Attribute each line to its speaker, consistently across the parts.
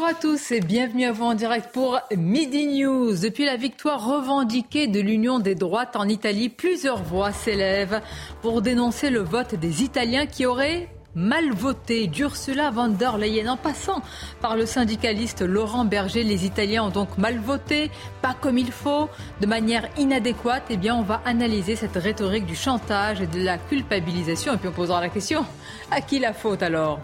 Speaker 1: Bonjour à tous et bienvenue à vous en direct pour Midi News. Depuis la victoire revendiquée de l'Union des droites en Italie, plusieurs voix s'élèvent pour dénoncer le vote des Italiens qui auraient mal voté d'Ursula von der Leyen en passant par le syndicaliste Laurent Berger. Les Italiens ont donc mal voté, pas comme il faut, de manière inadéquate. Eh bien, on va analyser cette rhétorique du chantage et de la culpabilisation. Et puis on posera la question, à qui la faute alors?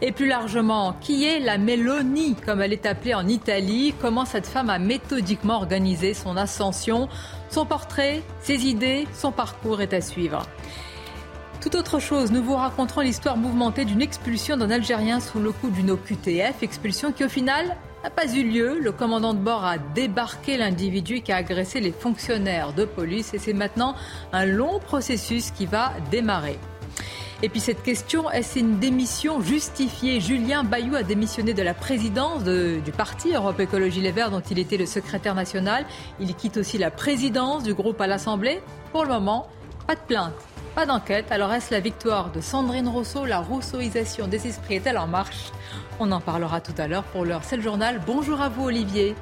Speaker 1: Et plus largement, qui est la Meloni, comme elle est appelée en Italie? Comment cette femme a méthodiquement organisé son ascension? Son portrait, ses idées, son parcours est à suivre. Tout autre chose, nous vous raconterons l'histoire mouvementée d'une expulsion d'un Algérien sous le coup d'une OQTF, expulsion qui au final n'a pas eu lieu. Le commandant de bord a débarqué l'individu qui a agressé les fonctionnaires de police et c'est maintenant un long processus qui va démarrer. Et puis cette question, est-ce une démission justifiée? Julien Bayou a démissionné de la présidence du parti Europe Écologie Les Verts dont il était le secrétaire national. Il quitte aussi la présidence du groupe à l'Assemblée. Pour le moment, pas de plainte. Pas d'enquête. Alors est-ce la victoire de Sandrine Rousseau La rousseauisation des esprits est-elle en marche? On en parlera tout à l'heure. Pour l'heure, c'est le journal. Bonjour à vous Olivier.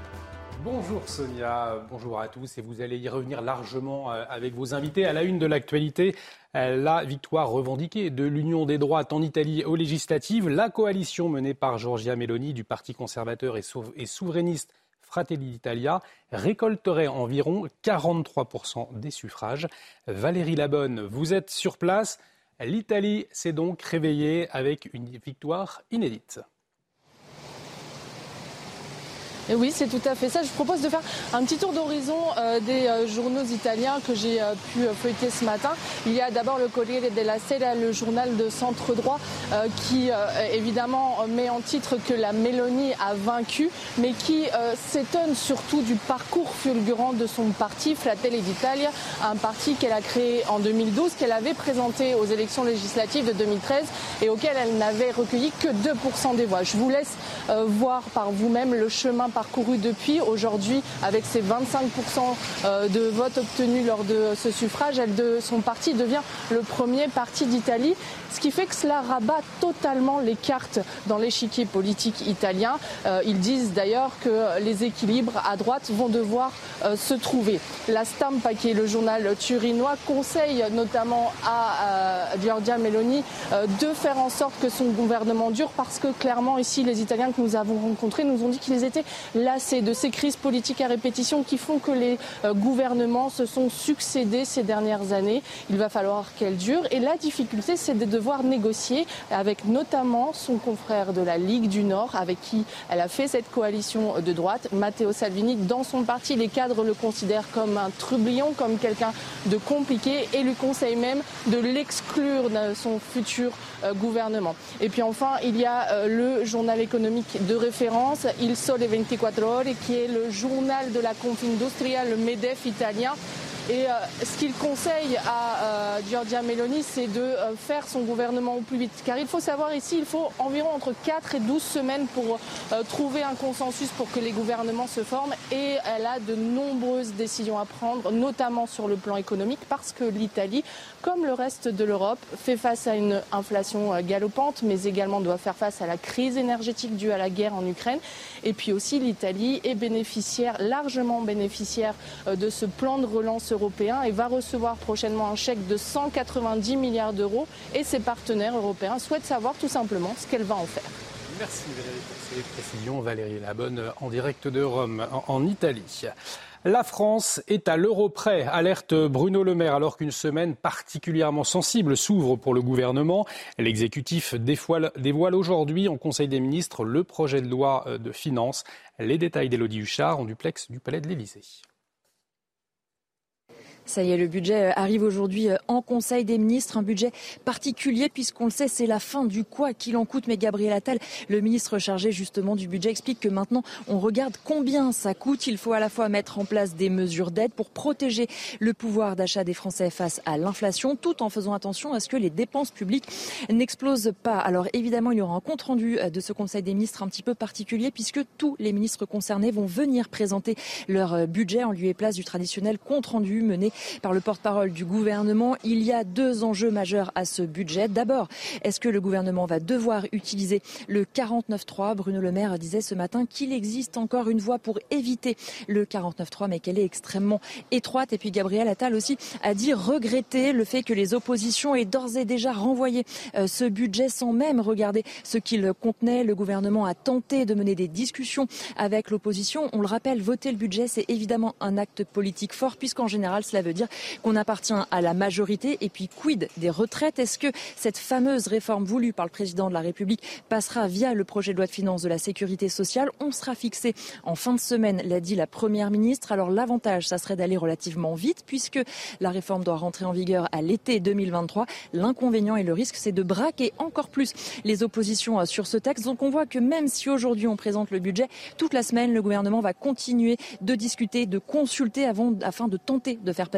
Speaker 2: Bonjour Sonia, bonjour à tous et vous allez y revenir largement euh, avec vos invités à la une de l'actualité. Euh, la victoire revendiquée de l'Union des droites en Italie aux législatives, la coalition menée par Giorgia Meloni du Parti conservateur et souverainiste Fratelli d'Italia récolterait environ 43% des suffrages. Valérie Labonne, vous êtes sur place. L'Italie s'est donc réveillée avec une victoire inédite.
Speaker 3: Et oui, c'est tout à fait ça. Je vous propose de faire un petit tour d'horizon euh, des euh, journaux italiens que j'ai euh, pu feuilleter ce matin. Il y a d'abord le Corriere della Sera, le journal de centre droit, qui évidemment met en titre que la Mélanie a vaincu, mais qui s'étonne surtout du parcours fulgurant de son parti, Fratelli d'Italia, un parti qu'elle a créé en 2012, qu'elle avait présenté aux élections législatives de 2013 et auquel elle n'avait recueilli que 2% des voix. Je vous laisse voir par vous-même le chemin parcouru depuis. Aujourd'hui, avec ses 25% euh, de votes obtenus lors de ce suffrage, son parti devient le premier parti d'Italie, ce qui fait que cela rabat totalement les cartes dans l'échiquier politique italien. Euh, ils disent d'ailleurs que les équilibres à droite vont devoir euh, se trouver. La Stampa, qui est le journal turinois, conseille notamment à Giorgia Meloni de faire en sorte que son gouvernement dure parce que clairement ici les Italiens que nous avons rencontrés nous ont dit qu'ils étaient c'est de ces crises politiques à répétition qui font que les euh, gouvernements se sont succédés ces dernières années. Il va falloir qu'elles durent. Et la difficulté, c'est de devoir négocier avec notamment son confrère de la Ligue du Nord, avec qui elle a fait cette coalition de droite, Matteo Salvini. Dans son parti, les cadres le considèrent comme un trublion, comme quelqu'un de compliqué et lui conseillent même de l'exclure de son futur euh, gouvernement. Et puis enfin, il y a euh, le journal économique de référence, Il Sole 24 qui est le journal de la Confindustria, le MEDEF italien. Et euh, ce qu'il conseille à euh, Giorgia Meloni, c'est de euh, faire son gouvernement au plus vite. Car il faut savoir ici, il faut environ entre 4 et 12 semaines pour trouver un consensus pour que les gouvernements se forment. Et elle a de nombreuses décisions à prendre, notamment sur le plan économique, parce que l'Italie, comme le reste de l'Europe, fait face à une inflation galopante, mais également doit faire face à la crise énergétique due à la guerre en Ukraine. Et puis aussi, l'Italie est bénéficiaire, largement bénéficiaire de ce plan de relance et va recevoir prochainement un chèque de 190 milliards d'euros et ses partenaires européens souhaitent savoir tout simplement ce qu'elle va en faire.
Speaker 2: Merci Valérie pour ces précisions. Valérie Labonne en direct de Rome, en, Italie. La France est à l'euro près, alerte Bruno Le Maire, alors qu'une semaine particulièrement sensible s'ouvre pour le gouvernement. L'exécutif dévoile, aujourd'hui en Conseil des ministres le projet de loi de finances. Les détails d'Élodie Huchard en duplex du Palais de l'Élysée.
Speaker 4: Ça y est, le budget euh, arrive aujourd'hui euh, en Conseil des ministres, un budget particulier puisqu'on le sait, c'est la fin du quoi qu'il en coûte. Mais Gabriel Attal, le ministre chargé justement du budget, explique que maintenant on regarde combien ça coûte. Il faut à la fois mettre en place des mesures d'aide pour protéger le pouvoir d'achat des Français face à l'inflation, tout en faisant attention à ce que les dépenses publiques n'explosent pas. Alors évidemment, il y aura un compte rendu euh, de ce Conseil des ministres un petit peu particulier puisque tous les ministres concernés vont venir présenter leur budget en lieu et place du traditionnel compte rendu mené par le porte-parole du gouvernement. Il y a deux enjeux majeurs à ce budget. D'abord, est-ce que le gouvernement va devoir utiliser le 49.3 Bruno Le Maire disait ce matin qu'il existe encore une voie pour éviter le 49.3, mais qu'elle est extrêmement étroite. Et puis Gabriel Attal aussi a dit regretter le fait que les oppositions aient d'ores et déjà renvoyé euh, ce budget sans même regarder ce qu'il contenait. Le gouvernement a tenté de mener des discussions avec l'opposition. On le rappelle, voter le budget, c'est évidemment un acte politique fort, puisqu'en général, cela veut dire qu'on appartient à la majorité. Et puis, quid des retraites? Est-ce que cette fameuse réforme voulue par le président de la République passera via le projet de loi de finances de la sécurité sociale? On sera fixé en fin de semaine, l'a dit la première ministre. Alors, l'avantage, ça serait d'aller relativement vite, puisque la réforme doit rentrer en vigueur à l'été 2023. L'inconvénient et le risque, c'est de braquer encore plus les oppositions euh, sur ce texte. Donc, on voit que même si aujourd'hui on présente le budget, toute la semaine, le gouvernement va continuer de discuter, de consulter avant, afin de tenter de faire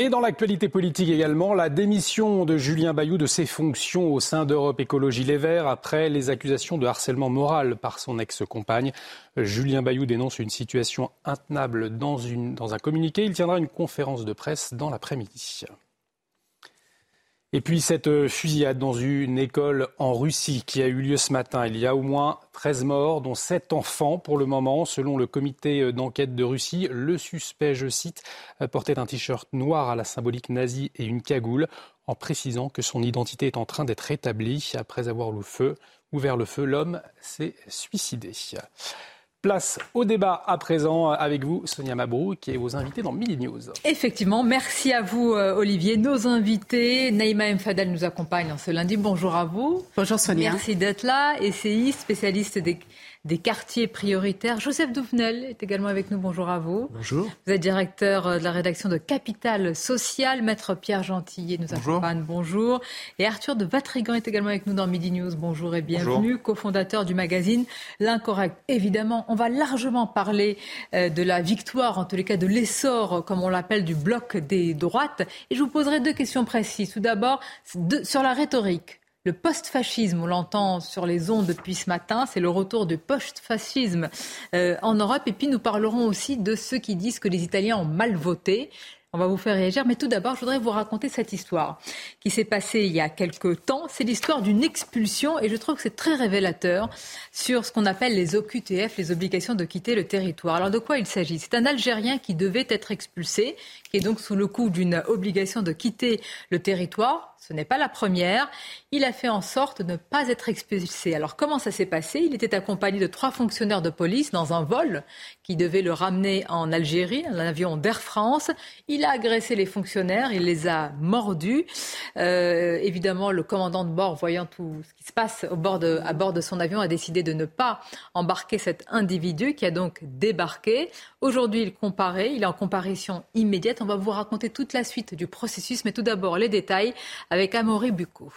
Speaker 2: Et dans l'actualité politique également, la démission de Julien Bayou de ses fonctions au sein d'Europe Écologie Les Verts après les accusations de harcèlement moral par son ex-compagne. Julien Bayou dénonce une situation intenable dans, dans un communiqué. Il tiendra une conférence de presse dans l'après-midi. Et puis cette fusillade dans une école en Russie qui a eu lieu ce matin. Il y a au moins 13 morts, dont 7 enfants pour le moment. Selon le comité d'enquête de Russie, le suspect, je cite, portait un t-shirt noir à la symbolique nazie et une cagoule, en précisant que son identité est en train d'être établie. Après avoir ouvert le feu, l'homme s'est suicidé. Place au débat à présent avec vous, Sonia Mabrou, qui est vos invités dans Midi News.
Speaker 1: Effectivement, merci à vous, euh, Olivier. Nos invités, Naïma M. Fadel nous accompagne en ce lundi. Bonjour à vous.
Speaker 5: Bonjour Sonia.
Speaker 1: Merci d'être là. Essayiste, spécialiste des des quartiers prioritaires. Joseph Douvenel est également avec nous. Bonjour à vous.
Speaker 6: Bonjour.
Speaker 1: Vous êtes directeur euh, de la rédaction de Capital Social. Maître Pierre Gentillet nous accompagne. Bonjour. Et Arthur de Vatrigan est également avec nous dans Midi News. Bonjour et bienvenue. Cofondateur du magazine L'Incorrect. Évidemment, on va largement parler euh, de la victoire, en tous les cas de l'essor, comme on l'appelle, du bloc des droites. Et je vous poserai deux questions précises. Tout d'abord, sur la rhétorique. Le post-fascisme, on l'entend sur les ondes depuis ce matin, c'est le retour du post-fascisme euh, en Europe. Et puis nous parlerons aussi de ceux qui disent que les Italiens ont mal voté. On va vous faire réagir, mais tout d'abord, je voudrais vous raconter cette histoire qui s'est passée il y a quelque temps. C'est l'histoire d'une expulsion et je trouve que c'est très révélateur sur ce qu'on appelle les OQTF, les obligations de quitter le territoire. Alors de quoi il s'agit? C'est un Algérien qui devait être expulsé, qui est donc sous le coup d'une obligation de quitter le territoire. Ce n'est pas la première. Il a fait en sorte de ne pas être expulsé. Alors comment ça s'est passé? Il était accompagné de trois fonctionnaires de police dans un vol qui devait le ramener en Algérie, un avion d'Air France. Il a agressé les fonctionnaires, il les a mordus. Euh, évidemment, le commandant de bord, voyant tout ce qui se passe à bord de son avion, a décidé de ne pas embarquer cet individu qui a donc débarqué. Aujourd'hui, il comparait, il est en comparution immédiate. On va vous raconter toute la suite du processus, mais tout d'abord les détails Amaury Bucco.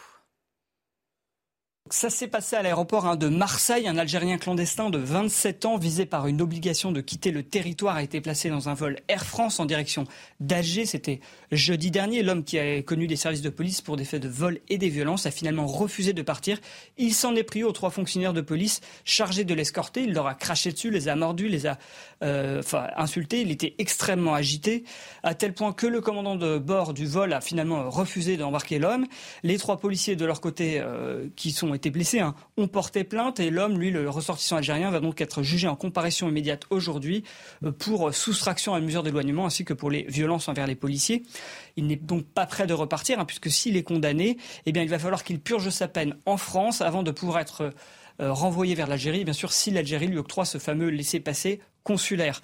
Speaker 7: Ça s'est passé à l'aéroport hein, de Marseille. Un Algérien clandestin de 27 ans visé par une obligation de quitter le territoire a été placé dans un vol Air France en direction d'Alger. C'était jeudi dernier. L'homme qui a connu des services de police pour des faits de vol et des violences a finalement refusé de partir. Il s'en est pris aux trois fonctionnaires de police chargés de l'escorter. Il leur a craché dessus, les a mordus, les a euh, enfin, insultés. Il était extrêmement agité, à tel point que le commandant de bord du vol a finalement refusé d'embarquer l'homme. Les trois policiers de leur côté euh, qui sont été blessés hein, ont porté plainte et l'homme, lui, le ressortissant algérien, va donc être jugé en comparution immédiate aujourd'hui euh, pour soustraction à une mesure d'éloignement ainsi que pour les violences envers les policiers. Il n'est donc pas prêt de repartir hein, puisque s'il est condamné, eh bien, il va falloir qu'il purge sa peine en France avant de pouvoir être euh, renvoyé vers l'Algérie, bien sûr, si l'Algérie lui octroie ce fameux laissez-passer consulaire.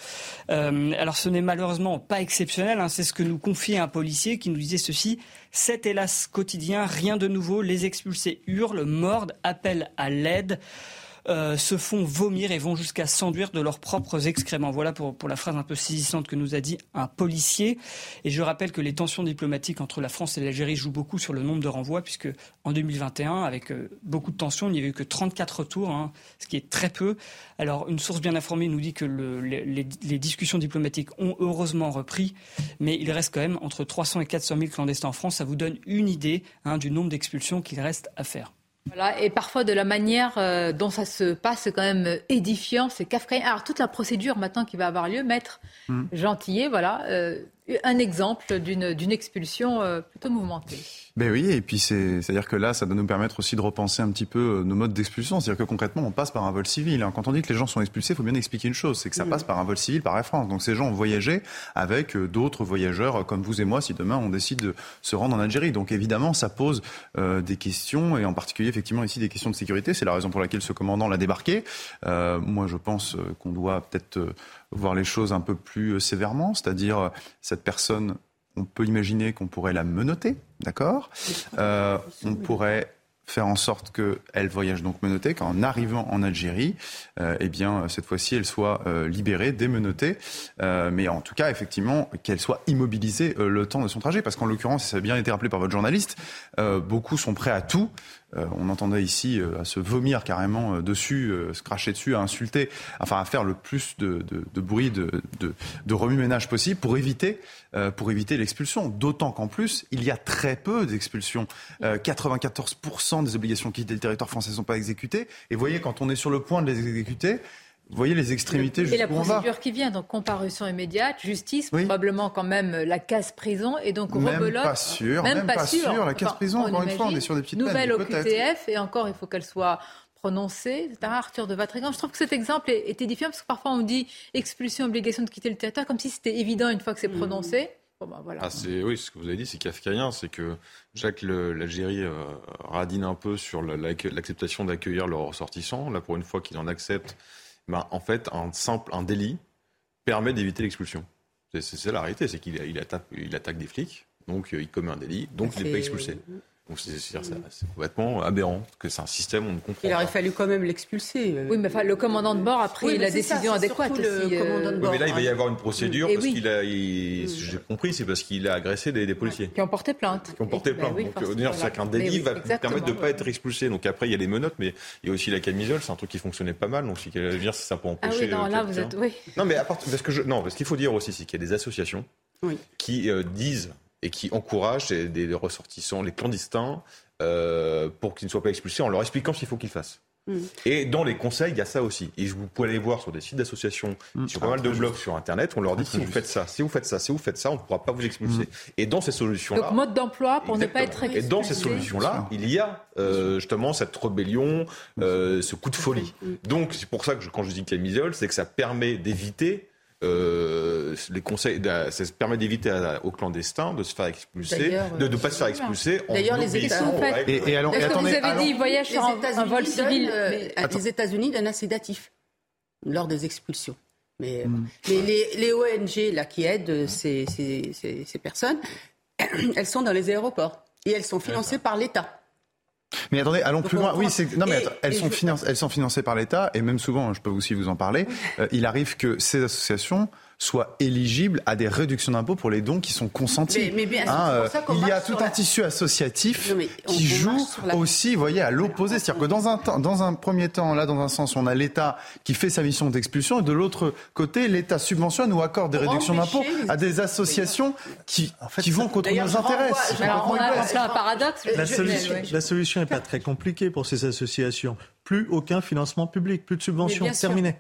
Speaker 7: Euh, alors ce n'est malheureusement pas exceptionnel, hein, c'est ce que nous confiait un policier qui nous disait ceci, c'est hélas quotidien, rien de nouveau, les expulsés hurlent, mordent, appellent à l'aide. Euh, se font vomir et vont jusqu'à s'enduire de leurs propres excréments. Voilà pour, la phrase un peu saisissante que nous a dit un policier. Et je rappelle que les tensions diplomatiques entre la France et l'Algérie jouent beaucoup sur le nombre de renvois, puisque en 2021, avec euh, beaucoup de tensions, il n'y avait eu que 34 retours, hein, ce qui est très peu. Alors, une source bien informée nous dit que le, les, les, discussions diplomatiques ont heureusement repris, mais il reste quand même entre 300 et 400 000 clandestins en France. Ça vous donne une idée hein, du nombre d'expulsions qu'il reste à faire.
Speaker 1: Voilà, et parfois de la manière euh, dont ça se passe, c'est quand même édifiant, c'est kafkaïen. Alors toute la procédure maintenant qui va avoir lieu, maître mmh. Gentillet, voilà, euh, un exemple d'une expulsion euh, plutôt mouvementée.
Speaker 5: Ben oui, et puis c'est-à-dire que là, ça doit nous permettre aussi de repenser un petit peu euh, nos modes d'expulsion. C'est-à-dire que concrètement, on passe par un vol civil. Hein. Quand on dit que les gens sont expulsés, il faut bien expliquer une chose, c'est que ça passe par un vol civil par Air France. Donc ces gens ont voyagé avec euh, d'autres voyageurs comme vous et moi, si demain on décide de se rendre en Algérie. Donc évidemment, ça pose des questions, et en particulier effectivement ici des questions de sécurité. C'est la raison pour laquelle ce commandant l'a débarqué. moi, je pense qu'on doit peut-être voir les choses un peu plus euh, sévèrement, c'est-à-dire euh, cette personne, on peut imaginer qu'on pourrait la menotter, d'accord? Euh, On pourrait faire en sorte qu'elle voyage donc menottée, qu'en arrivant en Algérie, eh bien, cette fois-ci, elle soit libérée, démenottée, mais en tout cas, effectivement, qu'elle soit immobilisée le temps de son trajet, parce qu'en l'occurrence, ça a bien été rappelé par votre journaliste, beaucoup sont prêts à tout on entendait ici euh, à se vomir carrément euh, dessus, se cracher dessus, à insulter, enfin à faire le plus de, bruit, de, de, remue-ménage possible pour éviter, pour éviter l'expulsion. D'autant qu'en plus, il y a très peu d'expulsions. 94% des obligations qui quitter le territoire français ne sont pas exécutées. Et voyez, quand on est sur le point de les exécuter, vous voyez les extrémités
Speaker 1: Et la procédure qui vient, donc comparution immédiate, justice, probablement quand même la case prison, et donc
Speaker 5: même Pas sûr, même, pas, sûr. La case prison, encore une fois, on est sur des petites
Speaker 1: Nouvelle au QTF, et encore, il faut qu'elle soit prononcée. C'est un Arthur de Vatrigan. Je trouve que cet exemple est, édifiant, parce que parfois on dit expulsion, obligation de quitter le territoire, comme si c'était évident une fois que c'est mmh. prononcé.
Speaker 6: Bon, ben, voilà. ah, oui, ce que vous avez dit, c'est kafkaïen, c'est que Jacques l'Algérie euh, radine un peu sur l'acceptation d'accueillir leurs ressortissants. Là, pour une fois qu'il en accepte ben, en fait, un simple un délit permet d'éviter l'expulsion. C'est la réalité, c'est qu'il il attaque, il attaque des flics, donc euh, il commet un délit, donc il n'est pas expulsé. C'est complètement aberrant, que c'est un système, on ne comprend
Speaker 8: Il aurait fallu quand même l'expulser.
Speaker 1: Euh. Oui, mais enfin, le commandant de bord a pris la décision adéquate. Le
Speaker 6: aussi, commandant de bord. Oui, mais là, il va y avoir une procédure, parce qu'il a, j'ai compris, c'est parce qu'il a agressé des, policiers.
Speaker 1: Qui ont porté plainte.
Speaker 6: Qui ont porté plainte. Oui, Donc, c'est qu'un délit va permettre de ne pas être expulsé. Donc après, il y a les menottes, mais il y a aussi la camisole, c'est un truc qui fonctionnait pas mal. Donc, si ça peut empêcher. Ah oui,
Speaker 1: non, là, vous êtes. Oui.
Speaker 6: Non, mais parce que je, non, parce qu'il faut dire aussi, c'est qu'il y a des associations qui euh, disent et qui encouragent des ressortissants, les clandestins, euh, pour qu'ils ne soient pas expulsés en leur expliquant ce qu'il faut qu'ils fassent. Mm. Et dans les conseils, il y a ça aussi. Et vous pouvez aller voir sur des sites d'associations, mm. sur pas mal de blogs sur Internet, on leur dit si vous faites ça, si vous faites ça, si vous faites ça, on ne pourra pas vous expulser. Mm. Et dans ces solutions-là.
Speaker 1: Donc mode d'emploi pour ne pas être expulsé.
Speaker 6: Et dans ces solutions-là, il y a euh, justement cette rébellion, euh, ce coup de folie. Donc c'est pour ça que quand je dis camisole, c'est que ça permet d'éviter euh, les conseils, ça permet d'éviter aux clandestins de se faire expulser, de ne pas se faire expulser.
Speaker 8: D'ailleurs, les États-Unis.
Speaker 1: Et, et, que vous avez dit, voyage sur un, vol civil.
Speaker 8: Euh, les États-Unis donnent un sédatif lors des expulsions. Mais, hmm. les, les, ONG là, qui aident ces, ces, ces personnes, elles sont dans les aéroports et elles sont financées par l'État.
Speaker 5: Mais attendez, allons plus loin. Oui, c'est non mais elles sont financées, elles sont financées par l'État et même souvent, je peux aussi vous en parler. Euh, il arrive que ces associations soient éligibles à des réductions d'impôts pour les dons qui sont consentis. Mais, bien, hein, euh, il y a tout un tissu associatif qui joue aussi, vous voyez, à l'opposé. C'est-à-dire que dans un, dans un premier temps, là, dans un sens, on a l'État qui fait sa mission d'expulsion et de l'autre côté, l'État subventionne ou accorde des réductions d'impôts à des associations qui, qui vont contre nos intérêts.
Speaker 1: On a un paradoxe.
Speaker 9: La solution, la solution n'est pas très compliquée pour ces associations. Plus aucun financement public, plus de subventions. Terminé.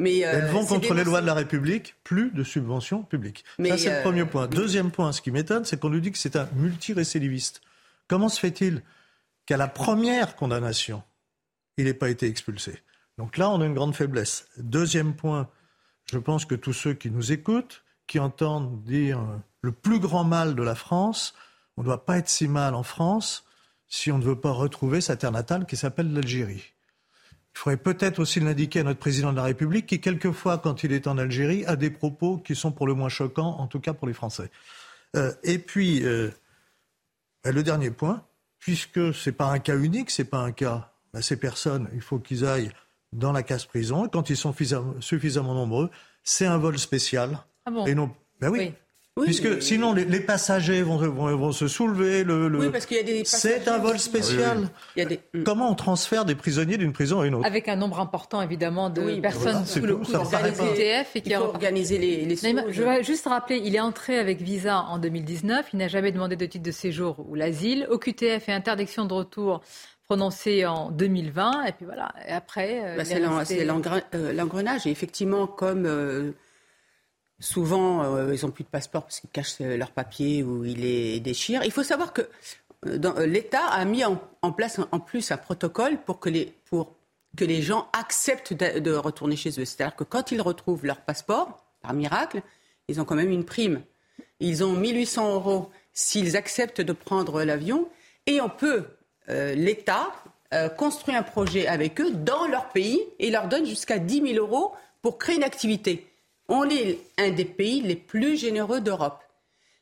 Speaker 9: Mais Elles vont euh, contre les lois de la République, plus de subventions publiques. Ça, c'est le euh, premier point. Deuxième point, ce qui m'étonne, c'est qu'on nous dit que c'est un multirécidiviste. Comment se fait-il qu'à la première condamnation, il n'ait pas été expulsé? Donc là, on a une grande faiblesse. Deuxième point, je pense que tous ceux qui nous écoutent, qui entendent dire euh, le plus grand mal de la France, on ne doit pas être si mal en France si on ne veut pas retrouver sa terre natale qui s'appelle l'Algérie. Il faudrait peut-être aussi l'indiquer à notre président de la République qui, quelquefois, quand il est en Algérie, a des propos qui sont pour le moins choquants, en tout cas pour les Français. Euh, et puis, euh, ben, le dernier point, puisque ce n'est pas un cas unique, ce n'est pas un cas, ben, ces personnes, il faut qu'ils aillent dans la case prison. Et quand ils sont suffisamment nombreux, c'est un vol spécial.
Speaker 1: Ah bon?
Speaker 9: Et non, ben oui. Puisque sinon, les, passagers vont, vont, se soulever. Le,
Speaker 8: Oui, parce qu'il y a des
Speaker 9: C'est un vol spécial. Il y a des... Comment on transfère des prisonniers d'une prison à une autre
Speaker 1: Avec un nombre important, évidemment, de personnes sous le coup de
Speaker 8: ETF. Et qui il faut organiser les, les
Speaker 1: Je vais juste rappeler, il est entré avec visa en 2019. Il n'a jamais demandé de titre de séjour ou l'asile. OQTF et interdiction de retour prononcée en 2020. Et puis voilà, et après...
Speaker 8: Euh, bah, c'est euh, l'engrenage. Et effectivement, comme... Euh, Souvent, euh, ils n'ont plus de passeport parce qu'ils cachent leurs papiers ou ils les déchirent. Il faut savoir que euh, euh, l'État a mis en, place en plus un protocole pour que les, pour que les gens acceptent de, retourner chez eux. C'est-à-dire que quand ils retrouvent leur passeport, par miracle, ils ont quand même une prime. Ils ont 1800 euros s'ils acceptent de prendre l'avion et on peut, l'État, construit un projet avec eux dans leur pays et leur donne jusqu'à 10 000 euros pour créer une activité on est un des pays les plus généreux d'Europe.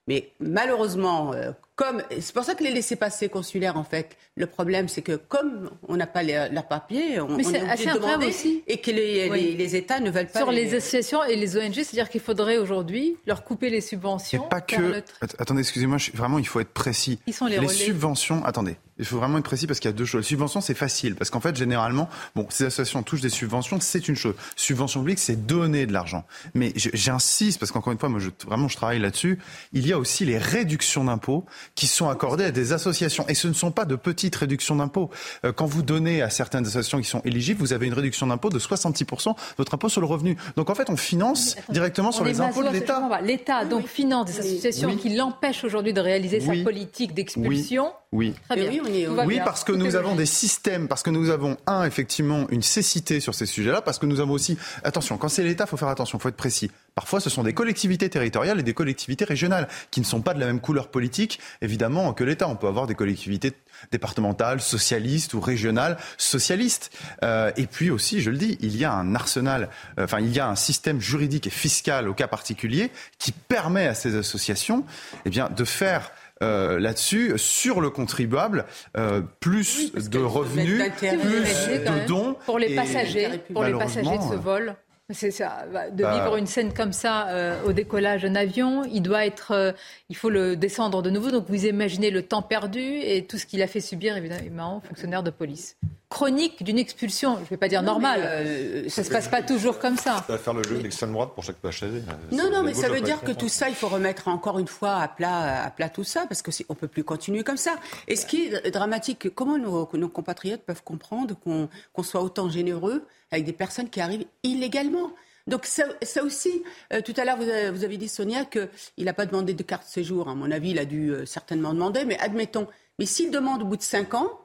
Speaker 8: Mais malheureusement, euh, comme c'est pour ça que les laissés-passer consulaires, en fait, le problème, c'est que comme on n'a pas leurs papiers, on, est, obligé de demander aussi. et que les, États ne veulent pas.
Speaker 1: Sur les, associations et les ONG, c'est-à-dire qu'il faudrait aujourd'hui leur couper les subventions.
Speaker 5: pas que. Attendez, excusez-moi, vraiment, il faut être précis.
Speaker 1: Ils sont les,
Speaker 5: les subventions. Attendez, il faut vraiment être précis parce qu'il y a deux choses. Subvention, c'est facile parce qu'en fait, généralement, bon, ces associations touchent des subventions, c'est une chose. Subvention publique, c'est donner de l'argent. Mais j'insiste parce qu'encore une fois, moi, je, vraiment, je travaille là-dessus. Il y a aussi les réductions d'impôts qui sont accordées à des associations et ce ne sont pas de petites réductions d'impôts. Euh, quand vous donnez à certaines associations qui sont éligibles, vous avez une réduction d'impôt de 66% de votre impôt sur le revenu. Donc en fait, on finance directement sur les impôts de l'État.
Speaker 1: L'État donc finance des associations qui l'empêchent aujourd'hui de réaliser sa politique d'expulsion.
Speaker 5: Oui.
Speaker 1: Très bien.
Speaker 5: Oui, parce que nous avons des systèmes, parce que nous avons, un, effectivement, une cécité sur ces sujets-là, parce que nous avons aussi, attention, quand c'est l'État, il faut faire attention, il faut être précis. Parfois, ce sont des collectivités territoriales et des collectivités régionales qui ne sont pas de la même couleur politique, évidemment, que l'État. On peut avoir des collectivités départementales, socialistes ou régionales, socialistes. Euh, et puis aussi, je le dis, il y a un arsenal, euh, enfin, il y a un système juridique et fiscal au cas particulier qui permet à ces associations eh bien, de faire euh, là-dessus, sur le contribuable, euh, plus de revenus, plus de dons.
Speaker 1: Pour les passagers, pour les passagers de ce vol. C'est ça, bah, de bah, vivre une scène comme ça euh, au décollage d'un avion, il doit être, euh, il faut le descendre de nouveau. Donc vous imaginez le temps perdu et tout ce qu'il a fait subir évidemment aux fonctionnaires de police. Chronique d'une expulsion, je ne vais pas dire normale, euh, ça ne se passe pas toujours comme ça.
Speaker 6: Ça va faire le jeu de l'extrême droite pour chaque passager.
Speaker 8: Non, non, mais ça veut dire que tout ça, il faut remettre encore une fois à plat, à plat tout ça, parce qu'on ne peut plus continuer comme ça. Et ce qui est dramatique, comment nos, compatriotes peuvent comprendre qu'on soit autant généreux avec des personnes qui arrivent illégalement. Donc ça, aussi, euh, tout à l'heure, vous, avez dit, Sonia, qu'il n'a pas demandé de carte séjour. À mon avis, il a dû euh, certainement demander, mais admettons. Mais s'il demande au bout de cinq ans,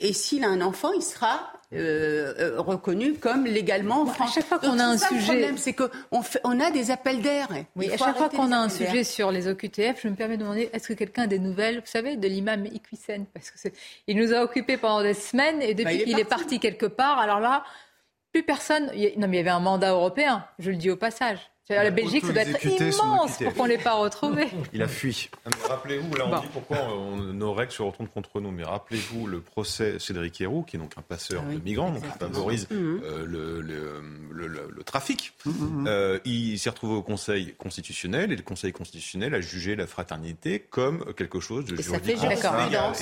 Speaker 8: et s'il a un enfant, il sera euh, reconnu comme légalement
Speaker 1: À chaque fois qu'on a un sujet, le
Speaker 8: problème, c'est qu'on on a des appels d'air.
Speaker 1: Oui, à chaque fois qu'on a un sujet sur les OQTF, je me permets de demander est-ce que quelqu'un a des nouvelles, vous savez, de l'imam Iqwisen Parce que il nous a occupés pendant des semaines et depuis bah, qu'il est parti quelque part, alors là, plus personne. Non, mais il y avait un mandat européen, je le dis au passage. La Belgique, ça doit être immense pour qu'on ne l'ait pas retrouvé.
Speaker 5: Il a fui.
Speaker 6: Rappelez-vous, là on dit pourquoi nos règles se retournent contre nous, mais rappelez-vous le procès Cédric Héroux, qui est donc un passeur ah de migrants, donc qui favorise mhm. euh, le, le, trafic. Mhm, mhm. Euh, il s'est retrouvé au Conseil constitutionnel et le Conseil constitutionnel a jugé la fraternité comme quelque chose de juridique.
Speaker 1: Et ça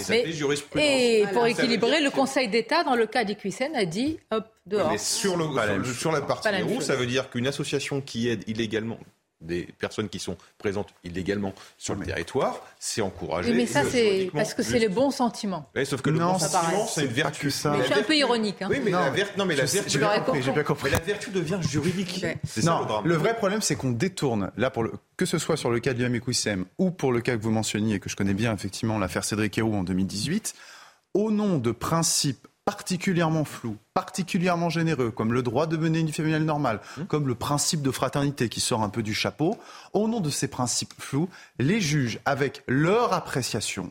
Speaker 1: fait jurisprudence. Et pour équilibrer, le Conseil d'État, dans le cas d'Iquisen, a dit hop, mais
Speaker 6: sur, le, sur, la partie héros, ça veut dire qu'une association qui aide illégalement des personnes qui sont présentes illégalement sur le territoire, c'est encouragé.
Speaker 1: mais ça, c'est parce que c'est le bon sentiment.
Speaker 6: Oui, sauf que le bon sentiment, c'est une vertu.
Speaker 1: Ça. je suis un peu ironique. Hein.
Speaker 6: Oui, mais, la, non, mais la vertu, la vertu devient juridique.
Speaker 5: C'est ça le drame. Le vrai problème, c'est qu'on détourne, là, pour le, que ce soit sur le cas de Yamikoussem ou pour le cas que vous mentionniez, que je connais bien, effectivement, l'affaire Cédric Héroux en 2018, au nom de principes particulièrement flou, particulièrement généreux, comme le droit de mener une vie familiale normale, mmh. comme le principe de fraternité qui sort un peu du chapeau, au nom de ces principes flous, les juges, avec leur appréciation,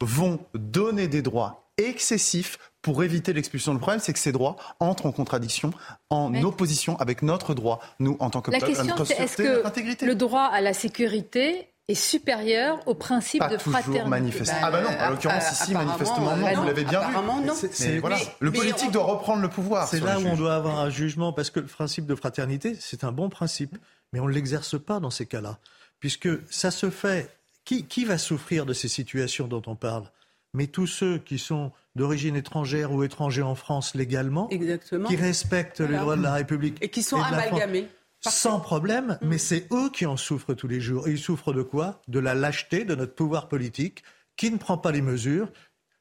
Speaker 5: vont donner des droits excessifs pour éviter l'expulsion. Le problème, c'est que ces droits entrent en contradiction, en opposition avec notre droit, nous, en tant que
Speaker 1: la question, c'est est-ce que Le droit à la sécurité est supérieur au principe de fraternité.
Speaker 5: Manifestement. Bah, ah bah non, en l'occurrence ici, manifestement non, vous l'avez bien vu. Non. voilà, le politique doit reprendre le pouvoir.
Speaker 9: C'est là où on doit avoir un jugement, parce que le principe de fraternité, c'est un bon principe, mais on ne l'exerce pas dans ces cas-là, puisque ça se fait. Qui, qui va souffrir de ces situations dont on parle? Mais tous ceux qui sont d'origine étrangère ou étrangers en France légalement, qui respectent les droits de la République.
Speaker 8: Et qui sont amalgamés.
Speaker 9: Sans problème, mm. mais c'est eux qui en souffrent tous les jours. Et ils souffrent de quoi? De la lâcheté de notre pouvoir politique qui ne prend pas les mesures.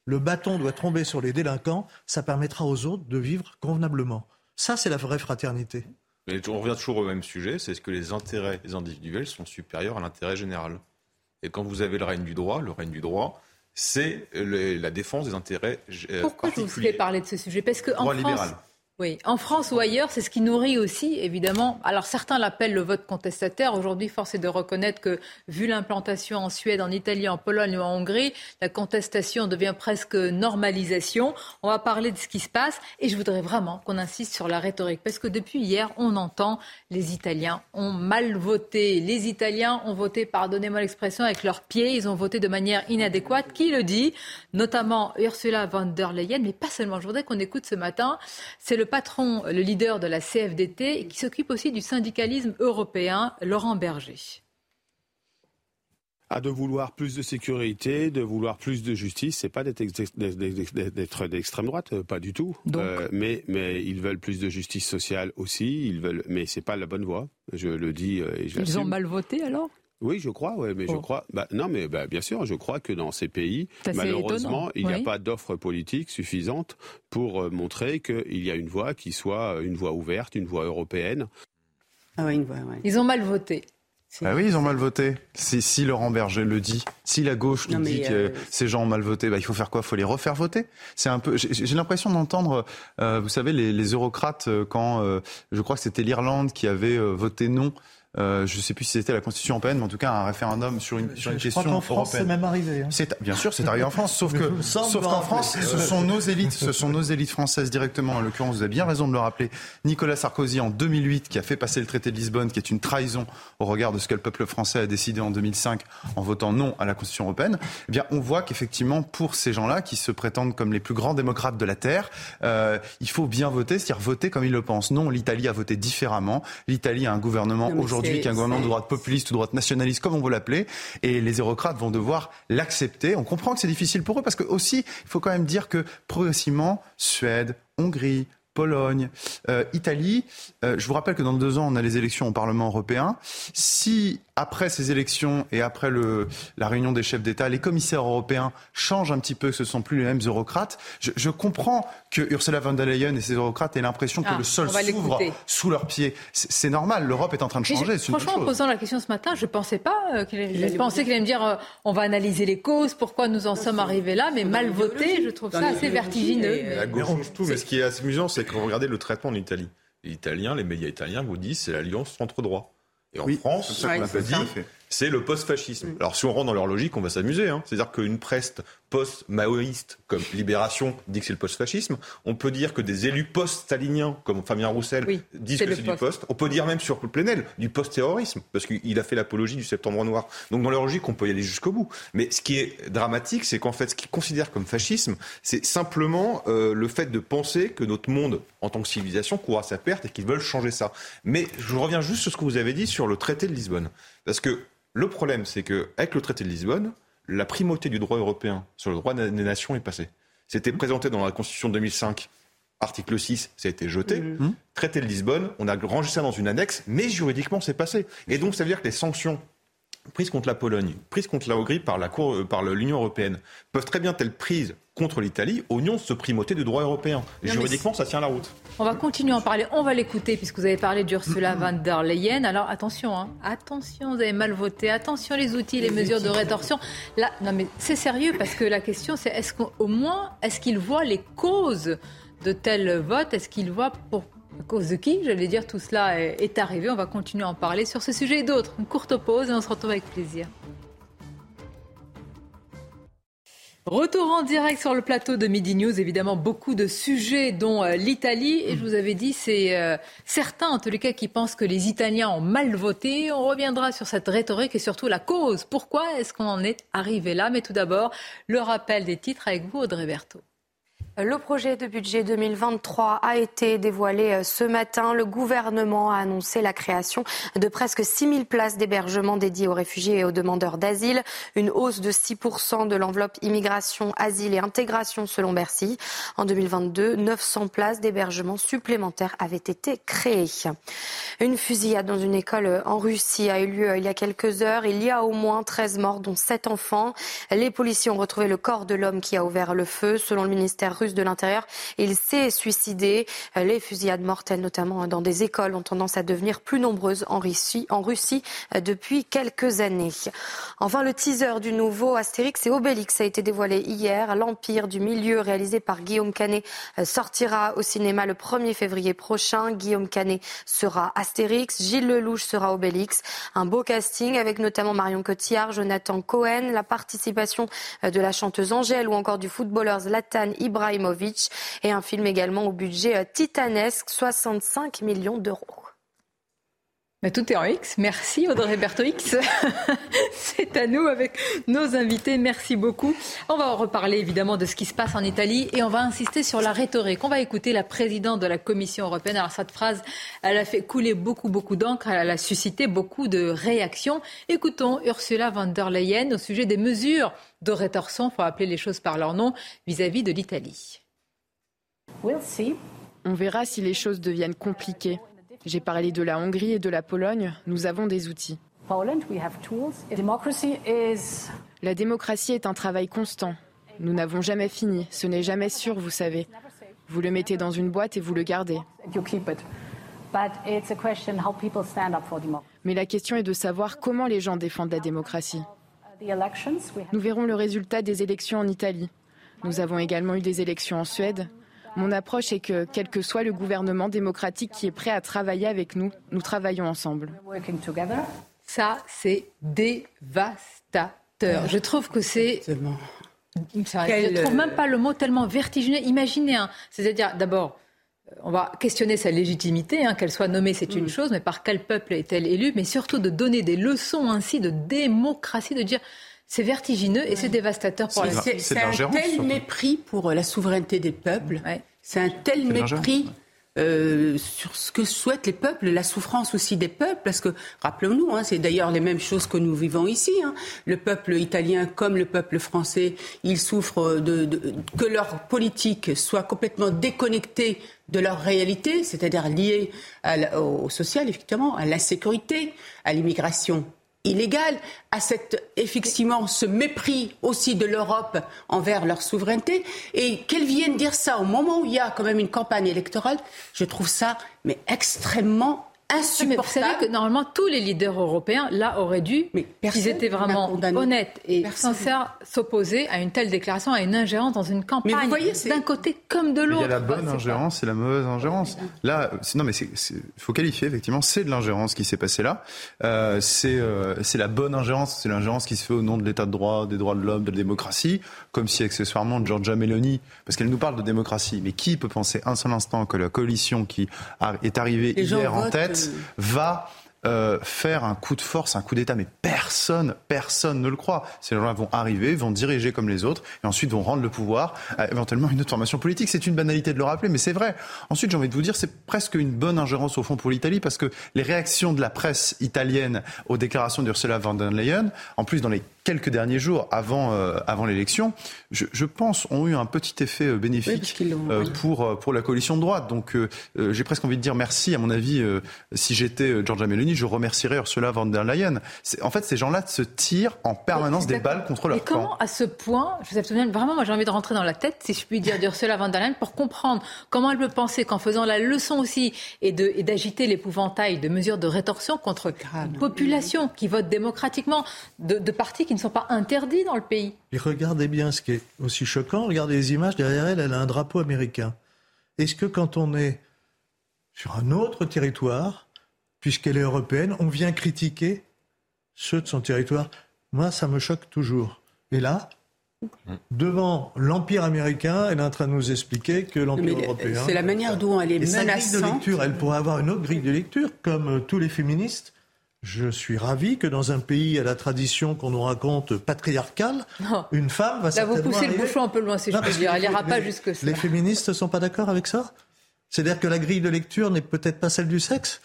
Speaker 9: Le bâton doit tomber sur les délinquants. Ça permettra aux autres de vivre convenablement. Ça, c'est la vraie fraternité.
Speaker 6: Mais on revient toujours au même sujet, c'est ce que les intérêts des individuels sont supérieurs à l'intérêt général. Et quand vous avez le règne du droit, le règne du droit, c'est la défense des intérêts
Speaker 1: euh, Pourquoi je vous fais parler de ce sujet? Parce que
Speaker 6: en
Speaker 1: France,
Speaker 6: libéral.
Speaker 1: Oui, en France ou ailleurs, c'est ce qui nourrit aussi, évidemment. Alors certains l'appellent le vote contestataire. Aujourd'hui, force est de reconnaître que, vu l'implantation en Suède, en Italie, en Pologne ou en Hongrie, la contestation devient presque normalisation. On va parler de ce qui se passe et je voudrais vraiment qu'on insiste sur la rhétorique parce que depuis hier, on entend les Italiens ont mal voté. Les Italiens ont voté, pardonnez-moi l'expression, avec leurs pieds. Ils ont voté de manière inadéquate. Qui le dit? Notamment Ursula von der Leyen, mais pas seulement. Je voudrais qu'on écoute ce matin. C'est le patron, le leader de la CFDT, qui s'occupe aussi du syndicalisme européen, Laurent Berger
Speaker 10: à de vouloir plus de sécurité, de vouloir plus de justice. C'est pas d'être d'extrême droite, euh, pas du tout. Euh, mais mais ils veulent plus de justice sociale aussi. Ils veulent, mais c'est pas la bonne voie. Je le dis euh, et je
Speaker 1: Ils ont mal voté alors?
Speaker 10: Oui, je crois, ouais, mais je oh. crois. Bah, non, mais bah, bien sûr, je crois que dans ces pays, malheureusement, il n'y a pas d'offre politique suffisante pour euh, montrer qu'il y a une voie qui soit une voie ouverte, une voie européenne.
Speaker 8: Ah ouais, une voie, ouais.
Speaker 1: Ils ont mal voté.
Speaker 5: Ah oui, ils ont mal voté. Si, si Laurent Berger le dit, si la gauche nous dit que euh, ces gens ont mal voté, bah, il faut faire quoi? Il faut les refaire voter? C'est un peu. J'ai l'impression d'entendre, euh, vous savez, les, les eurocrates quand je crois que c'était l'Irlande qui avait voté non euh, je ne sais plus si c'était la Constitution européenne, mais en tout cas un référendum sur une, sur une je question crois
Speaker 9: France, c'est même arrivé. Hein.
Speaker 5: bien sûr, c'est arrivé en France, sauf que, sauf qu'en France, ce sont nos élites, ce sont nos élites françaises directement. En l'occurrence, vous avez bien raison de le rappeler. Nicolas Sarkozy en 2008, qui a fait passer le traité de Lisbonne, qui est une trahison au regard de ce que le peuple français a décidé en 2005 en votant non à la Constitution européenne. Eh bien, on voit qu'effectivement, pour ces gens-là, qui se prétendent comme les plus grands démocrates de la terre, euh, il faut bien voter, c'est-à-dire voter comme ils le pensent. Non, l'Italie a voté différemment. L'Italie a un gouvernement aujourd'hui aujourd'hui qu'un gouvernement de droite populiste ou de droite nationaliste, comme on veut l'appeler, et les eurocrates vont devoir l'accepter. On comprend que c'est difficile pour eux parce que aussi, il faut quand même dire que progressivement, Suède, Hongrie, Pologne, euh, Italie. Euh, je vous rappelle que dans deux ans, on a les élections au Parlement européen. Si après ces élections et après le, la réunion des chefs d'État, les commissaires européens changent un petit peu, que ce ne sont plus les mêmes eurocrates. Je, je, comprends que Ursula von der Leyen et ses eurocrates aient l'impression que ah, le sol s'ouvre sous leurs pieds. C'est normal, l'Europe est en train de changer.
Speaker 1: Franchement, en posant la question ce matin, je ne pensais pas euh, qu'il allait, me dire euh, on va analyser les causes, pourquoi nous en sommes arrivés là, mais mal voté, je trouve ça assez vertigineux.
Speaker 6: La gauche change tout, mais ce qui est assez amusant, c'est vous regardez le traitement en Italie. Les Italiens, les médias italiens vous disent c'est l'alliance centre-droit. Et en France, c'est ça qu'on dit, c'est le post-fascisme. Alors si on rentre dans leur logique, on va s'amuser. Hein. C'est-à-dire qu'une presse post-maoïste comme Libération dit que c'est le post-fascisme. On peut dire que des élus post-staliniens comme Fabien Roussel disent que c'est du post. On peut dire même sur Plenel du post-terrorisme parce qu'il a fait l'apologie du septembre noir. Donc dans leur logique, on peut y aller jusqu'au bout. Mais ce qui est dramatique, c'est qu'en fait, ce qu'ils considèrent comme fascisme, c'est simplement euh, le fait de penser que notre monde, en tant que civilisation, court à sa perte et qu'ils veulent changer ça. Mais je reviens juste sur ce que vous avez dit sur le traité de Lisbonne. Parce que le problème, c'est qu'avec le traité de Lisbonne, la primauté du droit européen sur le droit des nations est passée. C'était présenté dans la Constitution de 2005, article 6, ça a été jeté. Mmh. Traité de Lisbonne, on a rangé ça dans une annexe, mais juridiquement, c'est passé. Et donc, ça veut dire que les sanctions prises contre la Pologne, prises contre la Hongrie par, la Cour, euh, par l'Union européenne, peuvent très bien être prises contre l'Italie au nom de ce primauté du droit européen. juridiquement, ça tient la route.
Speaker 1: On va continuer à en parler. On va l'écouter puisque vous avez parlé d'Ursula von der Leyen. Alors attention, hein. attention, vous avez mal voté. Attention les outils, les mesures de rétorsion. Là, non mais c'est sérieux parce que la question c'est est-ce qu'au moins est-ce qu'il voit les causes de tel vote? Est-ce qu'il voit pour à cause de qui, j'allais dire, tout cela est arrivé. On va continuer à en parler sur ce sujet et d'autres. Une courte pause et on se retrouve avec plaisir. Retour en direct sur le plateau de Midi News, évidemment beaucoup de sujets dont euh, l'Italie. Et je vous avais dit, c'est euh, certains en tous les cas qui pensent que les Italiens ont mal voté. On reviendra sur cette rhétorique et surtout la cause. Pourquoi est-ce qu'on en est arrivé là? Mais tout d'abord, le rappel des titres avec vous, Audrey Berthaud.
Speaker 11: Le projet de budget 2023 a été dévoilé euh, ce matin. Le gouvernement a annoncé la création de presque 6 000 places d'hébergement dédiées aux réfugiés et aux demandeurs d'asile, une hausse de 6% de l'enveloppe immigration, asile et intégration selon Bercy. En 2022, 900 places d'hébergement supplémentaires avaient été créées. Une fusillade dans une école en Russie a eu lieu euh, il y a quelques heures. Il y a au moins 13 morts, dont 7 enfants. Les policiers ont retrouvé le corps de l'homme qui a ouvert le feu. Selon le ministère de l'Intérieur. Il s'est suicidé. Les fusillades mortelles, notamment dans des écoles, ont tendance à devenir plus nombreuses en Russie, Russie depuis quelques années. Enfin, le teaser du nouveau Astérix et Obélix a été dévoilé hier. L'Empire du Milieu, réalisé par Guillaume Canet, sortira au cinéma le 1er février prochain. Guillaume Canet sera Astérix, Gilles Lelouch sera Obélix. Un beau casting avec notamment Marion Cotillard, Jonathan Cohen, la participation de la chanteuse Angèle ou encore du footballeur Zlatan Ibrahim et un film également au budget euh, titanesque, 65 millions d'euros.
Speaker 1: Mais tout est en X. Merci Audrey Berthaud X. C'est à nous avec nos invités. Merci beaucoup. On va reparler évidemment de ce qui se passe en Italie et on va insister sur la rhétorique. On va écouter la présidente de la Commission européenne. Alors cette phrase, elle a fait couler beaucoup, beaucoup d'encre. Elle a suscité beaucoup de réactions. Écoutons Ursula von der Leyen au sujet des mesures de rétorsion, il faut appeler les choses par leur nom, vis-à-vis -vis de l'Italie.
Speaker 12: On verra si les choses deviennent compliquées. J'ai parlé de la Hongrie et de la Pologne. Nous avons des outils. La démocratie est un travail constant. Nous n'avons jamais fini. Ce n'est jamais sûr, vous savez. Vous le mettez dans une boîte et vous le gardez. Mais la question est de savoir comment les gens défendent la démocratie. Nous verrons le résultat des élections en Italie. Nous avons également eu des élections en Suède. Mon approche est que, quel que soit le gouvernement démocratique qui est prêt à travailler avec nous, nous travaillons ensemble.
Speaker 1: Ça, c'est dévastateur. Je trouve que c'est... je ne trouve même pas le mot tellement vertigineux. Imaginez, hein, c'est-à-dire d'abord, euh, on va questionner sa légitimité, hein, qu'elle soit nommée, c'est une mm. chose, mais par quel peuple est-elle élue? Mais surtout de donner des leçons ainsi de démocratie, de dire c'est vertigineux et c'est dévastateur pour la
Speaker 8: société. C'est un tel mépris pour la souveraineté des peuples. C'est un tel mépris. Euh, sur ce que souhaitent les peuples, la souffrance aussi des peuples, parce que rappelons-nous, hein, c'est d'ailleurs les mêmes choses que nous vivons ici. Hein. Le peuple italien comme le peuple français, ils souffrent de, que leur politique soit complètement déconnectée de leur réalité, c'est-à-dire liée au social, effectivement, à l'insécurité, à l'immigration illégale, à cette, effectivement ce mépris aussi de l'Europe envers leur souveraineté, et qu'elles viennent dire ça au moment où il y a quand même une campagne électorale, je trouve ça mais extrêmement mais vous
Speaker 1: savez que normalement tous les leaders européens là auraient dû, s'ils étaient vraiment honnêtes et sincères, s'opposer à une telle déclaration, à une ingérence dans une campagne. d'un côté comme de l'autre.
Speaker 5: Il y a la bonne ingérence et la mauvaise ingérence. Là, non mais il faut qualifier effectivement, c'est de l'ingérence qui s'est passée là. Euh, euh, c'est la bonne ingérence, c'est l'ingérence qui se fait au nom de l'État de droit, des droits de l'homme, de la démocratie, comme si accessoirement Giorgia Meloni, parce qu'elle nous parle de démocratie, mais qui peut penser un seul instant que la coalition qui est arrivée hier en tête va euh, faire un coup de force, un coup d'État, mais personne, personne ne le croit. Ces gens-là vont arriver, vont diriger comme les autres, et ensuite vont rendre le pouvoir à éventuellement une autre formation politique. C'est une banalité de le rappeler, mais c'est vrai. Ensuite, j'ai envie de vous dire, c'est presque une bonne ingérence au fond pour l'Italie, parce que les réactions de la presse italienne aux déclarations d'Ursula von der Leyen, en plus dans les quelques derniers jours avant, euh, avant l'élection, je, je, pense, ont eu un petit effet euh, bénéfique euh, pour, pour la coalition de droite. Donc j'ai presque envie de dire merci. À mon avis, si j'étais Giorgia Meloni, je remercierais Ursula von der Leyen. En fait, ces gens-là se tirent en permanence des balles contre leur
Speaker 1: Et comment, à ce point, Joseph vraiment, moi j'ai envie de rentrer dans la tête, si je puis dire, d'Ursula von der Leyen, pour comprendre comment elle peut penser qu'en faisant la leçon aussi et d'agiter l'épouvantail de mesures de rétorsion contre une population qui vote démocratiquement, de, de partis qui ne sont pas interdits dans le pays.
Speaker 9: Et regardez bien ce qui est aussi choquant, regardez les images, derrière elle, elle a un drapeau américain. Est-ce que quand on est sur un autre territoire, puisqu'elle est européenne, on vient critiquer ceux de son territoire? Moi, ça me choque toujours. Et là, devant l'Empire américain, elle est en train de nous expliquer que l'Empire européen.
Speaker 8: C'est la manière dont elle est menaçante.
Speaker 9: de lecture, elle pourrait avoir une autre grille de lecture, comme tous les féministes. Je suis ravi que dans un pays à la tradition qu'on nous raconte patriarcale, une femme va Là,
Speaker 1: vous poussez le bouchon un peu loin, si je peux dire. Elle n'ira pas jusque
Speaker 9: ça. Les féministes ne sont pas d'accord avec ça? C'est-à-dire que la grille de lecture n'est peut-être pas celle du sexe?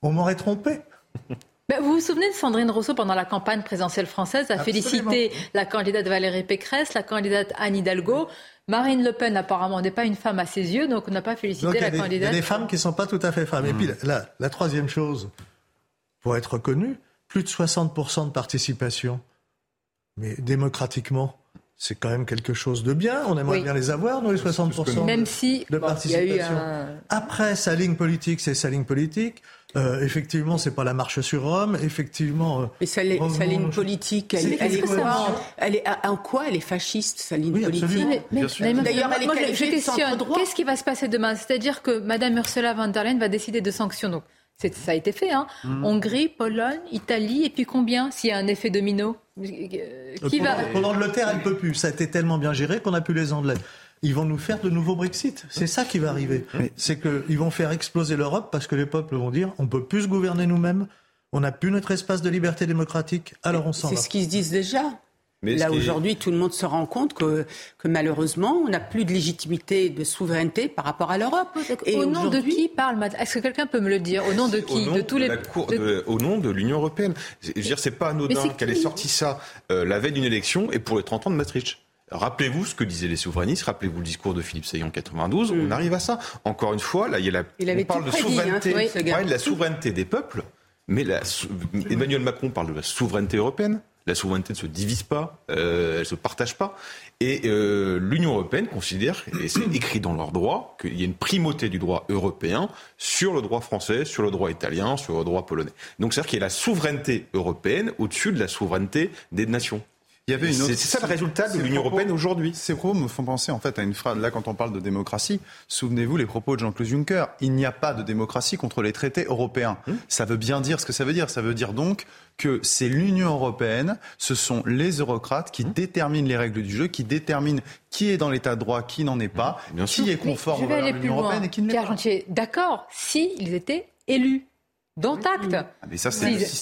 Speaker 9: On m'aurait trompé.
Speaker 1: vous vous souvenez de Sandrine Rousseau pendant la campagne présidentielle française a félicité la candidate Valérie Pécresse, la candidate Anne Hidalgo. Marine Le Pen, apparemment, n'est pas une femme à ses yeux, donc on n'a pas félicité la candidate. Il y
Speaker 9: a des femmes qui ne sont pas tout à fait femmes. Et puis la troisième chose, pour être reconnu, plus de 60% de participation. Mais démocratiquement, c'est quand même quelque chose de bien. On aimerait bien les avoir, nous, les 60%
Speaker 1: même si,
Speaker 9: de participation. Après, sa ligne politique, c'est sa ligne politique. Euh, effectivement, c'est pas la marche sur Rome. Effectivement.
Speaker 8: Euh, Mais sa, ligne politique, elle, est, elle, est quoi, elle est en quoi elle est fasciste, sa ligne politique?
Speaker 1: D'ailleurs, elle est je questionne. Qu'est-ce qui va se passer demain? C'est-à-dire que Mme Ursula von der Leyen va décider de sanctions. Donc, ça a été fait. Hein. Mm. Hongrie, Pologne, Italie, et puis combien s'il y a un effet domino?
Speaker 9: Euh, Qui va... Pour l'Angleterre, elle ne peut plus. Ça a été tellement bien géré qu'on n'a plus les Anglais. Ils vont nous faire de nouveaux Brexit. C'est ça qui va arriver. C'est qu'ils vont faire exploser l'Europe parce que les peuples vont dire on ne peut plus se gouverner nous-mêmes, on n'a plus notre espace de liberté démocratique, alors on s'en va.
Speaker 8: C'est ce qu'ils se disent déjà. Là, aujourd'hui, tout le monde se rend compte que, que malheureusement, on n'a plus de légitimité, de souveraineté par rapport à l'Europe.
Speaker 1: Et au nom de qui parle Est-ce que quelqu'un peut me le dire? Au nom de qui?
Speaker 6: De tous les. au nom de l'Union européenne. Je veux dire, c'est pas anodin qu'elle ait sorti ça euh, la veille d'une élection et pour les 30 ans de Maastricht. Rappelez-vous ce que disaient les souverainistes, rappelez-vous le discours de Philippe Sayon en 92, on mm. arrive à ça. Encore une fois, là, il y a la, on parle de hein, souveraineté, de la souveraineté des peuples, mais Emmanuel Macron parle de la souveraineté européenne. La souveraineté ne se divise pas, euh, elle ne se partage pas. Et euh, l'Union européenne considère, et c'est écrit dans leur droit, qu'il y a une primauté du droit européen sur le droit français, sur le droit italien, sur le droit polonais. Donc c'est-à-dire qu'il y a la souveraineté européenne au-dessus de la souveraineté des nations. C'est ça le résultat de l'Union européenne aujourd'hui.
Speaker 5: Ces propos me font penser en fait à une phrase. Là, quand on parle de démocratie, souvenez-vous les propos de Jean-Claude Juncker. Il n'y a pas de démocratie contre les traités européens. Hum. Ça veut bien dire ce que ça veut dire. Ça veut dire donc que c'est l'Union européenne, ce sont les eurocrates qui hum. déterminent les règles du jeu, qui déterminent qui est dans l'état de droit, qui n'en est pas, qui est conforme à l'Union européenne et qui ne l'est pas.
Speaker 1: D'accord, s'ils étaient élus. Dont acte. Ah, mais, ça,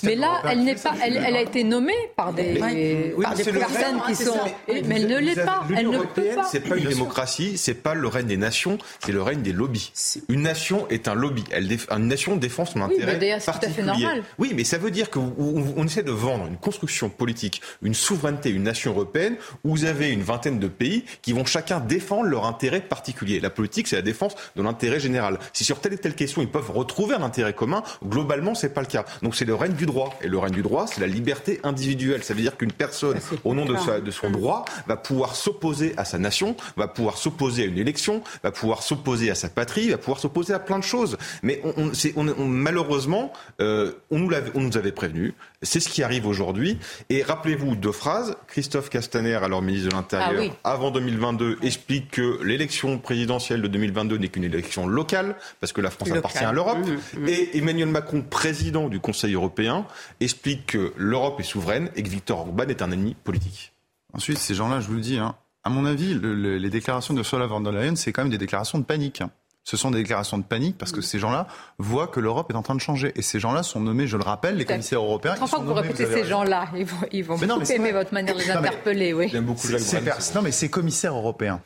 Speaker 1: mais là, elle n'est pas, elle, elle, a été nommée par des, par des personnes qui sont, mais, elle ne l'est pas. Elle ne peut pas.
Speaker 6: C'est pas une démocratie, c'est pas le règne des nations, c'est le règne des lobbies. Une nation est un lobby. Elle une nation défend son intérêt oui, particulier. Tout à fait normal. Oui, mais ça veut dire qu'on essaie de vendre une construction politique, une souveraineté, une nation européenne où vous avez une vingtaine de pays qui vont chacun défendre leur intérêt particulier. La politique, c'est la défense de l'intérêt général. Si sur telle et telle question ils peuvent retrouver un intérêt commun, globalement, c'est pas le cas. Donc c'est le règne du droit. Et le règne du droit, c'est la liberté individuelle. Ça veut dire qu'une personne, au nom de, de son droit, va pouvoir s'opposer à sa nation, va pouvoir s'opposer à une élection, va pouvoir s'opposer à sa patrie, va pouvoir s'opposer à plein de choses. Mais on, on, malheureusement, euh, on, nous on nous avait prévenu. C'est ce qui arrive aujourd'hui. Et rappelez-vous deux phrases. Christophe Castaner, alors ministre de l'Intérieur, ah avant 2022, explique que l'élection présidentielle de 2022 n'est qu'une élection locale, parce que la France appartient à l'Europe. Et Emmanuel Macron, président du Conseil européen, explique que l'Europe est souveraine et que Victor Orban est un ennemi politique.
Speaker 5: Ensuite, ces gens-là, je vous le dis, hein, à mon avis, les déclarations de Sola von der Leyen, c'est quand même des déclarations de panique. Hein. Ce sont des déclarations de panique parce que ces gens-là voient que l'Europe est en train de changer. Et ces gens-là sont nommés, je le rappelle, les commissaires européens.
Speaker 1: Trois fois que vous répétez ces gens-là, ils vont, ils vont beaucoup aimer votre manière de les interpeller. Oui.
Speaker 5: beaucoup Non, mais ces commissaires européens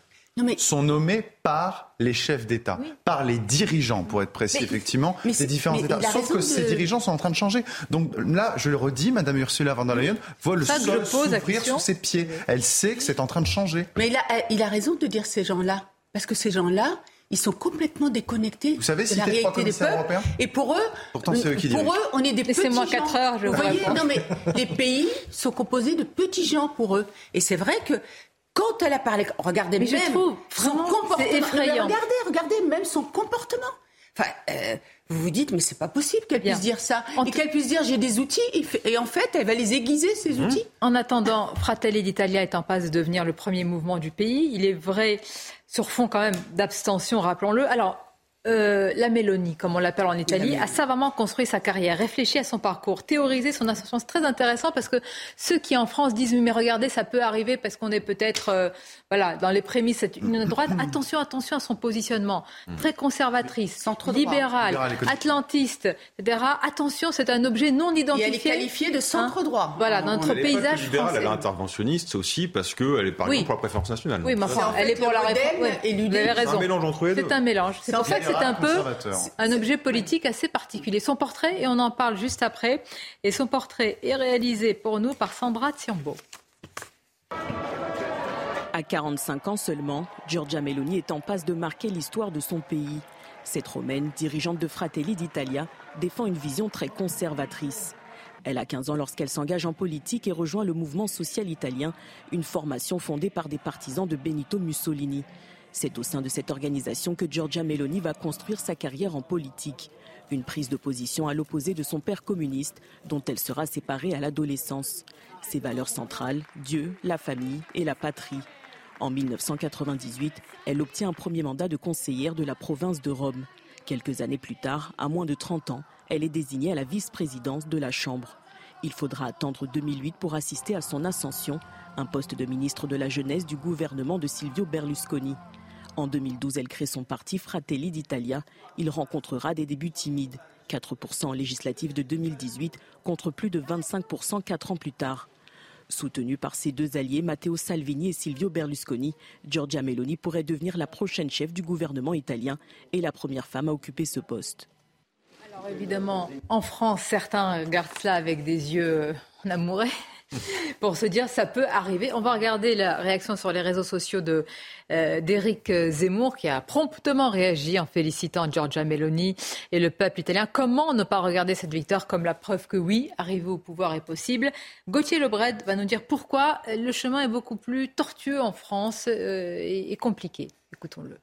Speaker 5: sont nommés par les chefs d'État, par les dirigeants, pour être précis, effectivement, des différents États. Sauf que ces dirigeants sont en train de changer. Donc là, je le redis, Madame Ursula von der Leyen voit le sol s'ouvrir sous ses pieds. Elle sait que c'est en train de changer.
Speaker 8: Mais il a, il a raison de dire ces gens-là. Parce que ces gens-là, ils sont complètement déconnectés
Speaker 5: Vous savez,
Speaker 8: de la réalité des peuples. Et pour eux, pour eux, on est des petits gens.
Speaker 1: moi 4 heures, je
Speaker 8: Vous voyez, non mais les pays sont composés de petits gens pour eux. Et c'est vrai que quand elle a parlé, regardez même son comportement. Regardez, regardez même son comportement. Enfin, euh, vous vous dites, mais c'est pas possible qu'elle puisse dire ça. et qu'elle puisse dire, j'ai des outils. Et en fait, elle va les aiguiser, ces mmh. outils.
Speaker 1: En attendant, Fratelli d'Italia est en passe de devenir le premier mouvement du pays. Il est vrai, sur fond quand même d'abstention, rappelons-le. Alors, euh, la Mélanie, comme on l'appelle en Italie, a savamment construit sa carrière, réfléchi à son parcours, théorisé son ascension. C'est très intéressant parce que ceux qui en France disent mais regardez, ça peut arriver parce qu'on est peut-être euh, voilà dans les prémices une droite. Attention, attention à son positionnement, très conservatrice, centre libérale, atlantiste, etc. Attention, c'est un objet non identifié.
Speaker 8: Et elle est qualifiée de centre droit.
Speaker 1: voilà, dans notre paysage
Speaker 6: libérale, Elle est interventionniste aussi parce qu'elle est par exemple pour la préférence nationale.
Speaker 1: Oui, mais enfin, elle est pour la réforme.
Speaker 8: Vous avez
Speaker 6: raison. C'est un mélange entre les deux.
Speaker 1: C'est un mélange. C'est pour ça que c'est un peu un objet politique assez particulier. Son portrait, et on en parle juste après, et son portrait est réalisé pour nous par Sandra Tiambo.
Speaker 13: À 45 ans seulement, Giorgia Meloni est en passe de marquer l'histoire de son pays. Cette romaine, dirigeante de Fratelli d'Italia, défend une vision très conservatrice. Elle a 15 ans lorsqu'elle s'engage en politique et rejoint le mouvement social italien, une formation fondée par des partisans de Benito Mussolini. C'est au sein de cette organisation que Giorgia Meloni va construire sa carrière en politique. Une prise de position à l'opposé de son père communiste, dont elle sera séparée à l'adolescence. Ses valeurs centrales, Dieu, la famille et la patrie. En 1998, elle obtient un premier mandat de conseillère de la province de Rome. Quelques années plus tard, à moins de 30 ans, elle est désignée à la vice-présidence de la Chambre. Il faudra attendre 2008 pour assister à son ascension, un poste de ministre de la Jeunesse du gouvernement de Silvio Berlusconi. En 2012, elle crée son parti Fratelli d'Italia. Il rencontrera des débuts timides. 4% en de 2018 contre plus de 25% quatre ans plus tard. Soutenue par ses deux alliés, Matteo Salvini et Silvio Berlusconi, Giorgia Meloni pourrait devenir la prochaine chef du gouvernement italien et la première femme à occuper ce poste.
Speaker 1: Alors évidemment, en France, certains gardent cela avec des yeux en amoureux pour se dire ça peut arriver. On va regarder la réaction sur les réseaux sociaux de euh, d'Éric Zemmour qui a promptement réagi en félicitant Giorgia Meloni et le peuple italien. Comment ne pas regarder cette victoire comme la preuve que oui, arriver au pouvoir est possible? Gauthier Lebret va nous dire pourquoi le chemin est beaucoup plus tortueux en France euh, et compliqué. Écoutons-le.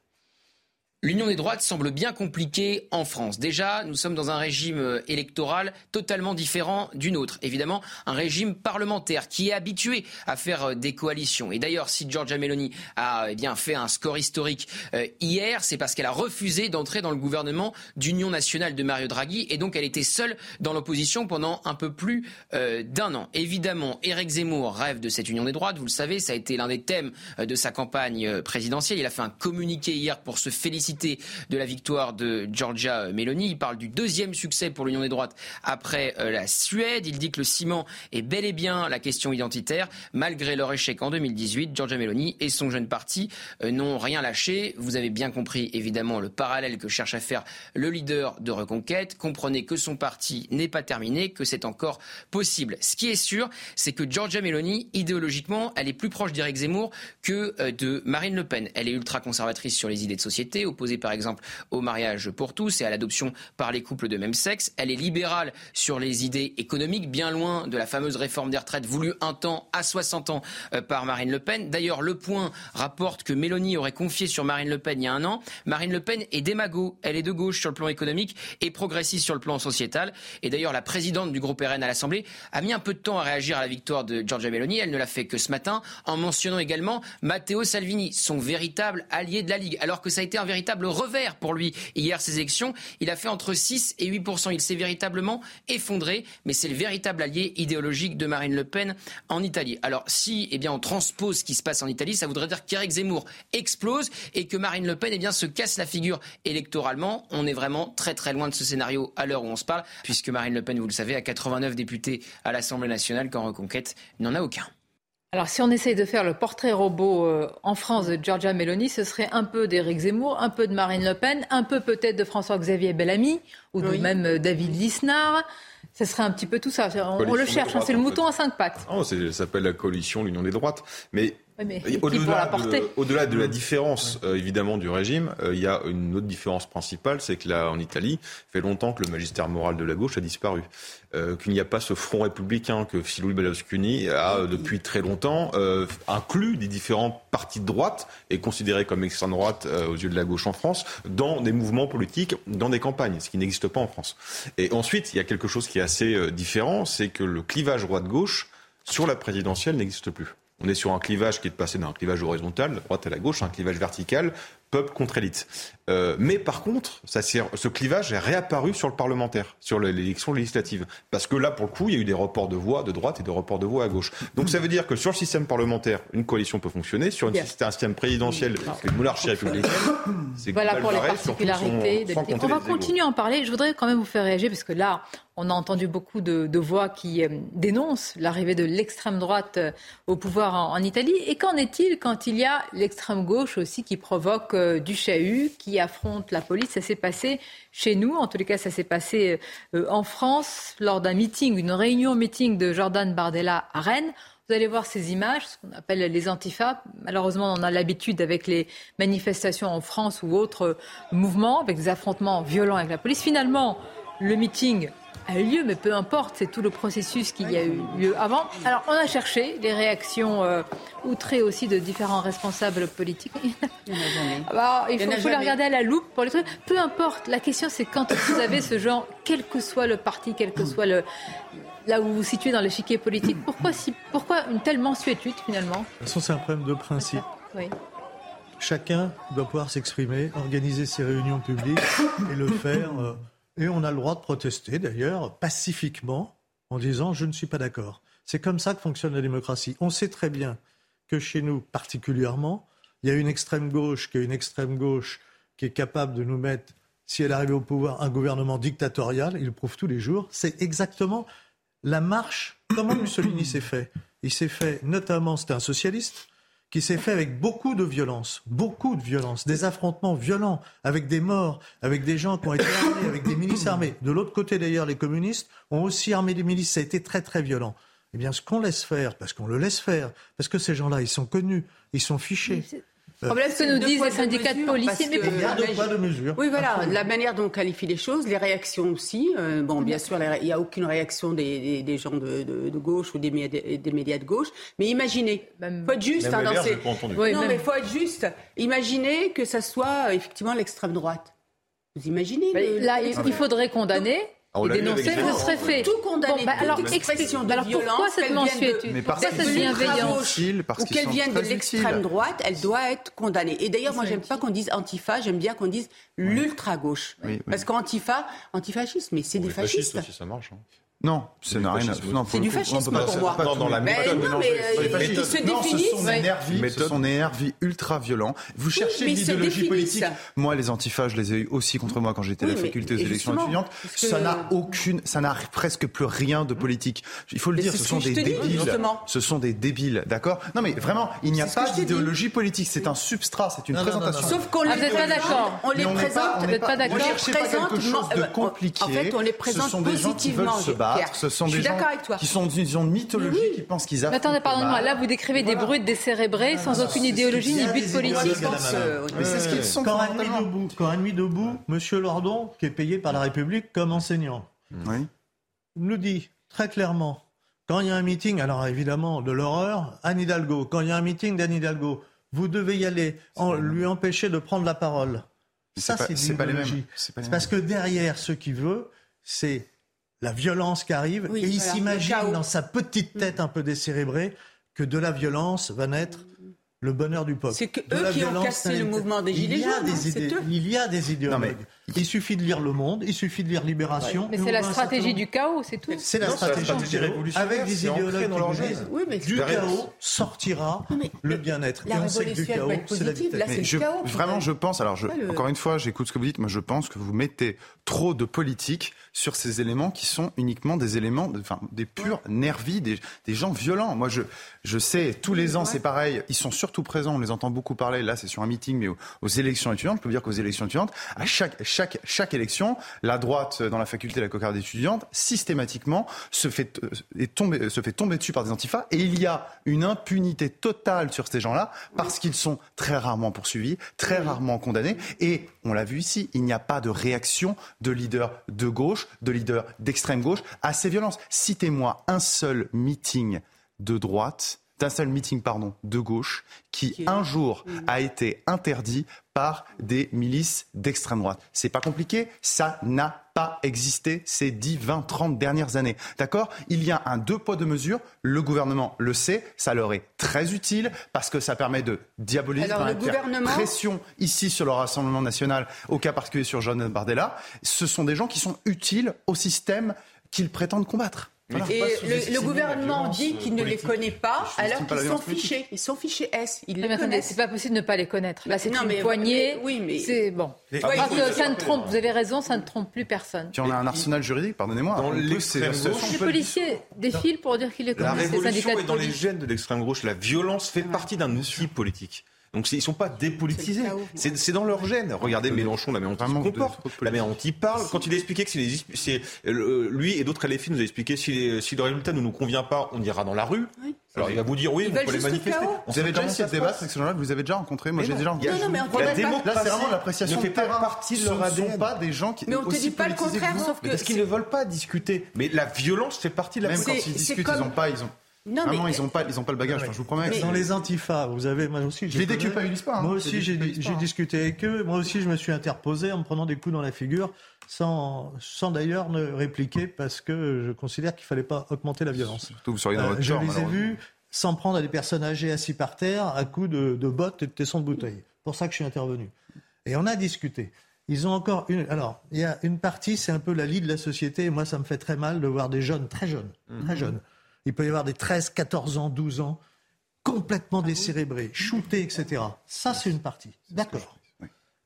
Speaker 14: L'union des droites semble bien compliquée en France. Déjà, nous sommes dans un régime euh, électoral totalement différent du nôtre. Évidemment, un régime parlementaire qui est habitué à faire euh, des coalitions. Et d'ailleurs, si Giorgia Meloni a eh bien fait un score historique euh, hier, c'est parce qu'elle a refusé d'entrer dans le gouvernement d'union nationale de Mario Draghi et donc elle était seule dans l'opposition pendant un peu plus d'un an. Évidemment, Éric Zemmour rêve de cette union des droites. Vous le savez, ça a été l'un des thèmes de sa campagne présidentielle. Il a fait un communiqué hier pour se féliciter de la victoire de Giorgia Meloni. Il parle du deuxième succès pour l'Union des droites après euh, la Suède. Il dit que le ciment est bel et bien la question identitaire. Malgré leur échec en 2018, Giorgia Meloni et son jeune parti euh, n'ont rien lâché. Vous avez bien compris évidemment le parallèle que cherche à faire le leader de Reconquête. Comprenez que son parti n'est pas terminé, que c'est encore possible. Ce qui est sûr, c'est que Giorgia Meloni, idéologiquement, elle est plus proche d'Éric Zemmour que euh, de Marine Le Pen. Elle est ultra conservatrice sur les idées de société, par exemple au mariage pour tous et à l'adoption par les couples de même sexe. Elle est libérale sur les idées économiques, bien loin de la fameuse réforme des retraites voulue un temps à 60 ans euh, par Marine Le Pen. D'ailleurs, Le Point rapporte que Mélanie aurait confié sur Marine Le Pen il y a un an. Marine Le Pen est démago, elle est de gauche sur le plan économique et progressiste sur le plan sociétal. Et d'ailleurs, la présidente du groupe RN à l'Assemblée a mis un peu de temps à réagir à la victoire de Giorgia Meloni. Elle ne l'a fait que ce matin en mentionnant également Matteo Salvini, son véritable allié de la Ligue, alors que ça a été un véritable revers pour lui hier ces élections. Il a fait entre 6 et 8% Il s'est véritablement effondré, mais c'est le véritable allié idéologique de Marine Le Pen en Italie. Alors si eh bien, on transpose ce qui se passe en Italie, ça voudrait dire qu'Éric Zemmour explose et que Marine Le Pen eh bien, se casse la figure électoralement. On est vraiment très très loin de ce scénario à l'heure où on se parle, puisque Marine Le Pen, vous le savez, a 89 députés à l'Assemblée nationale, qu'en Reconquête n'en a aucun.
Speaker 1: Alors, si on essaye de faire le portrait robot euh, en France de Giorgia Meloni, ce serait un peu d'Éric Zemmour, un peu de Marine Le Pen, un peu peut-être de François-Xavier Bellamy ou de même euh, David Lisnard. Ce serait un petit peu tout ça. On, le cherche, hein, c'est le mouton à cinq pattes.
Speaker 6: Oh, ça s'appelle la coalition, l'union des droites. Mais au-delà de, de, la différence, euh, évidemment, du régime, euh, il y a une autre différence principale, c'est que là, en Italie, fait longtemps que le magistère moral de la gauche a disparu. Euh, qu'il n'y a pas ce front républicain que Philou Berlusconi a, depuis très longtemps, inclus des différents partis de droite et considéré comme extrême droite aux yeux de la gauche en France, dans des mouvements politiques, dans des campagnes, ce qui n'existe pas en France. Et ensuite, il y a quelque chose qui est assez différent, c'est que le clivage droite-gauche sur la présidentielle n'existe plus. On est sur un clivage qui est passé d'un clivage horizontal, la droite à la gauche, un clivage vertical, peuple contre élite. Euh, mais par contre, ça, ce clivage est réapparu sur le parlementaire, sur l'élection législative. Parce que là, pour le coup, il y a eu des reports de voix de droite et des reports de voix à gauche. Donc ça veut dire que sur le système parlementaire, une coalition peut fonctionner. Sur un système présidentiel, une monarchie républicaine,
Speaker 1: c'est Voilà pour les particularités. de... On va continuer à en parler. Je voudrais quand même vous faire réagir, parce que là, on a entendu beaucoup de, voix qui euh, dénoncent l'arrivée de l'extrême droite euh, au pouvoir en, Italie. Et qu'en est-il quand il y a l'extrême gauche aussi qui provoque euh, du chahut, qui affronte la police? Ça s'est passé chez nous, en tous les cas ça s'est passé en France lors d'un meeting, une réunion meeting de Jordan Bardella à Rennes. Vous allez voir ces images, ce qu'on appelle les antifas. Malheureusement, on a l'habitude avec les manifestations en France ou autres mouvements, avec des affrontements violents avec la police. Finalement, le meeting a eu lieu, mais peu importe, c'est tout le processus qu'il y a eu lieu avant. Alors, on a cherché les réactions euh, outrées aussi de différents responsables politiques. Il, Alors, il faut, les regarder à la loupe pour les trucs. Peu importe, la question c'est quand vous avez ce genre, quel que soit le parti, quel que soit le, là où vous vous situez dans l'échiquier politique, pourquoi, si, pourquoi une telle mensuétude finalement? De
Speaker 9: toute façon, c'est un problème de principe. Oui. Chacun doit pouvoir s'exprimer, organiser ses réunions publiques et le faire. Euh, et on a le droit de protester, d'ailleurs, pacifiquement, en disant je ne suis pas d'accord. C'est comme ça que fonctionne la démocratie. On sait très bien que chez nous, particulièrement, il y a une extrême gauche qui est une extrême gauche qui est capable de nous mettre, si elle arrivait au pouvoir, un gouvernement dictatorial. Il le prouve tous les jours. C'est exactement la marche. Comment Mussolini s'est fait Il s'est fait, notamment, c'était un socialiste, qui s'est fait avec beaucoup de violence, beaucoup de violence, des affrontements violents, avec des morts, avec des gens qui ont été armés, avec des milices armées. De l'autre côté, d'ailleurs, les communistes ont aussi armé des milices. Ça a été très, très violent. Eh bien, ce qu'on laisse faire, parce qu'on le laisse faire, parce que ces gens-là, ils sont connus, ils sont fichés.
Speaker 1: Le problème, ce que nous disent les syndicats de policiers. Mais
Speaker 9: il y a deux poids, de mesure.
Speaker 8: Oui, voilà, la manière dont on qualifie les choses, les réactions aussi. Euh, bon, bien sûr, il n'y a aucune réaction des, des, gens de, de, de, gauche ou des médias, des médias de gauche. Mais imaginez, il faut être juste. Hein, dans ces... oui, non, mais il faut être juste. Imaginez que ça soit effectivement l'extrême droite. Vous imaginez
Speaker 1: Là, il faudrait condamner et dénoncer, ce serait fait.
Speaker 8: Tout condamner, bah, alors, expression de alors
Speaker 1: pourquoi cette mensuétude
Speaker 8: Pourquoi cette bienveillance Ou qu'elle vienne de l'extrême droite, elle doit être condamnée. Et d'ailleurs, moi, j'aime pas qu'on dise antifa, j'aime bien qu'on dise l'ultra-gauche. Parce qu'antifa, antifascisme, mais c'est des fascistes.
Speaker 6: ça marche. Hein.
Speaker 5: Non,
Speaker 8: c'est C'est du fascisme pour moi.
Speaker 6: Non, dans la méthode.
Speaker 8: non, mais euh, ils se
Speaker 5: définissent. Ce sont des nervis ultra violents. Vous cherchez l'idéologie politique. Moi, les antifas, je les ai eu aussi contre moi quand j'étais à la faculté aux élections étudiantes. Ça n'a aucune, ça n'a presque plus rien de politique. Il faut le dire, ce sont des débiles. Ce sont des débiles, d'accord? Non, mais vraiment, il n'y a pas d'idéologie politique. C'est un substrat, c'est une présentation.
Speaker 8: Sauf qu'on les
Speaker 1: pas d'accord.
Speaker 8: On les présente.
Speaker 1: Vous n'êtes pas d'accord.
Speaker 5: On les présente quelque chose de compliqué.
Speaker 8: En fait, on les présente positivement.
Speaker 5: Ce sont des gens qui sont d'une vision mythologie, qui pensent qu'ils
Speaker 1: affrontent. Attendez, pardonnez-moi. Là, vous décrivez des brutes décérébrés sans aucune idéologie ni but politique.
Speaker 9: Mais c'est ce qu'ils sont. Quand nuit debout, quand nuit debout, Monsieur Lordon, qui est payé par la République comme enseignant, nous dit très clairement quand il y a un meeting, alors évidemment de l'horreur, Anne Hidalgo, quand il y a un meeting d'Anne Hidalgo, vous devez y aller, en, lui empêcher de prendre la parole. Ça, c'est pas les mêmes. C'est parce que derrière, ce qu'il veut, c'est la violence qui arrive, et il s'imagine dans sa petite tête un peu décérébrée que de la violence va naître le bonheur du peuple.
Speaker 8: C'est eux qui ont cassé le mouvement des Gilets jaunes. Hein,
Speaker 9: il y a des idéologues. Il suffit de lire Le Monde, il suffit de lire Libération.
Speaker 1: Mais c'est la stratégie du chaos, c'est tout.
Speaker 9: C'est la, stratégie du révolution. Avec des idéologues dans leur oui, mais du chaos sortira le bien-être.
Speaker 8: Et on sait que du chaos, c'est la vitesse.
Speaker 5: Vraiment, je pense, alors encore une fois, j'écoute ce que vous dites, moi je pense que vous mettez trop de politique sur ces éléments qui sont uniquement des éléments, enfin, des purs nervis, des, des gens violents. Moi, je, je sais, tous les ans, c'est pareil. Ils sont surtout présents. On les entend beaucoup parler. Là, c'est sur un meeting, mais aux, élections étudiantes. Je peux vous dire qu'aux élections étudiantes, à chaque, chaque, chaque élection, la droite dans la faculté de la cocarde étudiante, systématiquement, se fait, euh, est se fait tomber dessus par des antifas. Et il y a une impunité totale sur ces gens-là parce qu'ils sont très rarement poursuivis, très rarement condamnés. Et on l'a vu ici, il n'y a pas de réaction de leaders de gauche de leaders d'extrême gauche à ces violences. Citez-moi un seul meeting de droite d'un seul meeting pardon, de gauche qui, un jour, a été interdit par des milices d'extrême droite. C'est pas compliqué, ça n'a pas existé ces 10, 20, 30 dernières années. D'accord? Il y a un deux poids, deux mesures. Le gouvernement le sait, ça leur est très utile parce que ça permet de diaboliser,
Speaker 8: Alors, le gouvernement...
Speaker 5: pression ici sur le Rassemblement national, au cas particulier sur John Bardella. Ce sont des gens qui sont utiles au système qu'ils prétendent combattre.
Speaker 8: Et le, gouvernement dit qu'il ne les connaît pas, alors qu'ils sont fichés. Ils sont fichés S. Ils les connaissent.
Speaker 1: C'est pas possible de ne pas les connaître. Là, c'est une mais, poignée. oui, mais c'est bon. que ça ne trompe. Vous avez raison, ça ne trompe plus personne.
Speaker 5: Puis on a un arsenal juridique. Pardonnez-moi.
Speaker 6: Dans
Speaker 1: les policiers défilent pour dire qu'ils les connaissent.
Speaker 6: La révolution est dans les gènes de l'extrême gauche. La violence fait partie d'un outil politique. Donc ils ne sont pas dépolitisés. C'est dans leur gène. Regardez Mélenchon, la manière dont il se comporte, la manière dont il parle. Quand il a expliqué que c'est lui et d'autres LFI nous a expliqué si, si le résultat ne nous convient pas, on ira dans la rue. Alors il va vous dire oui, vous pouvez manifester.
Speaker 5: Vous avez déjà essayé de débattre avec ces gens-là vous avez déjà rencontré Moi j'ai déjà rencontré.
Speaker 8: Non, non, mais
Speaker 5: la démocratie, là c'est vraiment l'appréciation. Ne fait pas partie de leur ADN. Ce ne sont pas des gens qui.
Speaker 8: Mais on te dit pas le contraire, sauf que.
Speaker 6: Parce qu'ils ne veulent pas discuter. Mais la violence fait partie de la.
Speaker 5: Même quand ils discutent, ils n'ont pas, ils ont. Non, Vraiment, ils n'ont pas, ils ont pas le bagage. je vous promets.
Speaker 9: Dans les antifas, vous avez, moi aussi,
Speaker 5: je les.
Speaker 9: Hein. Moi aussi, j'ai discuté avec eux. Moi aussi, je me suis interposé en me prenant des coups dans la figure, sans, sans d'ailleurs ne répliquer, parce que je considère qu'il fallait pas augmenter la violence.
Speaker 5: Surtout, vous seriez dans votre
Speaker 9: euh, Je les ai vus s'en prendre à des personnes âgées assis par terre à coups de, de bottes et de tessons de bouteille. C'est pour ça que je suis intervenu. Et on a discuté. Ils ont encore une. Alors, il y a une partie, c'est un peu la lie de la société. Et moi, ça me fait très mal de voir des jeunes, très jeunes, très mhm. jeunes, il peut y avoir des 13, 14 ans, 12 ans, complètement décérébrés, shootés, etc. Ça, c'est une partie. D'accord.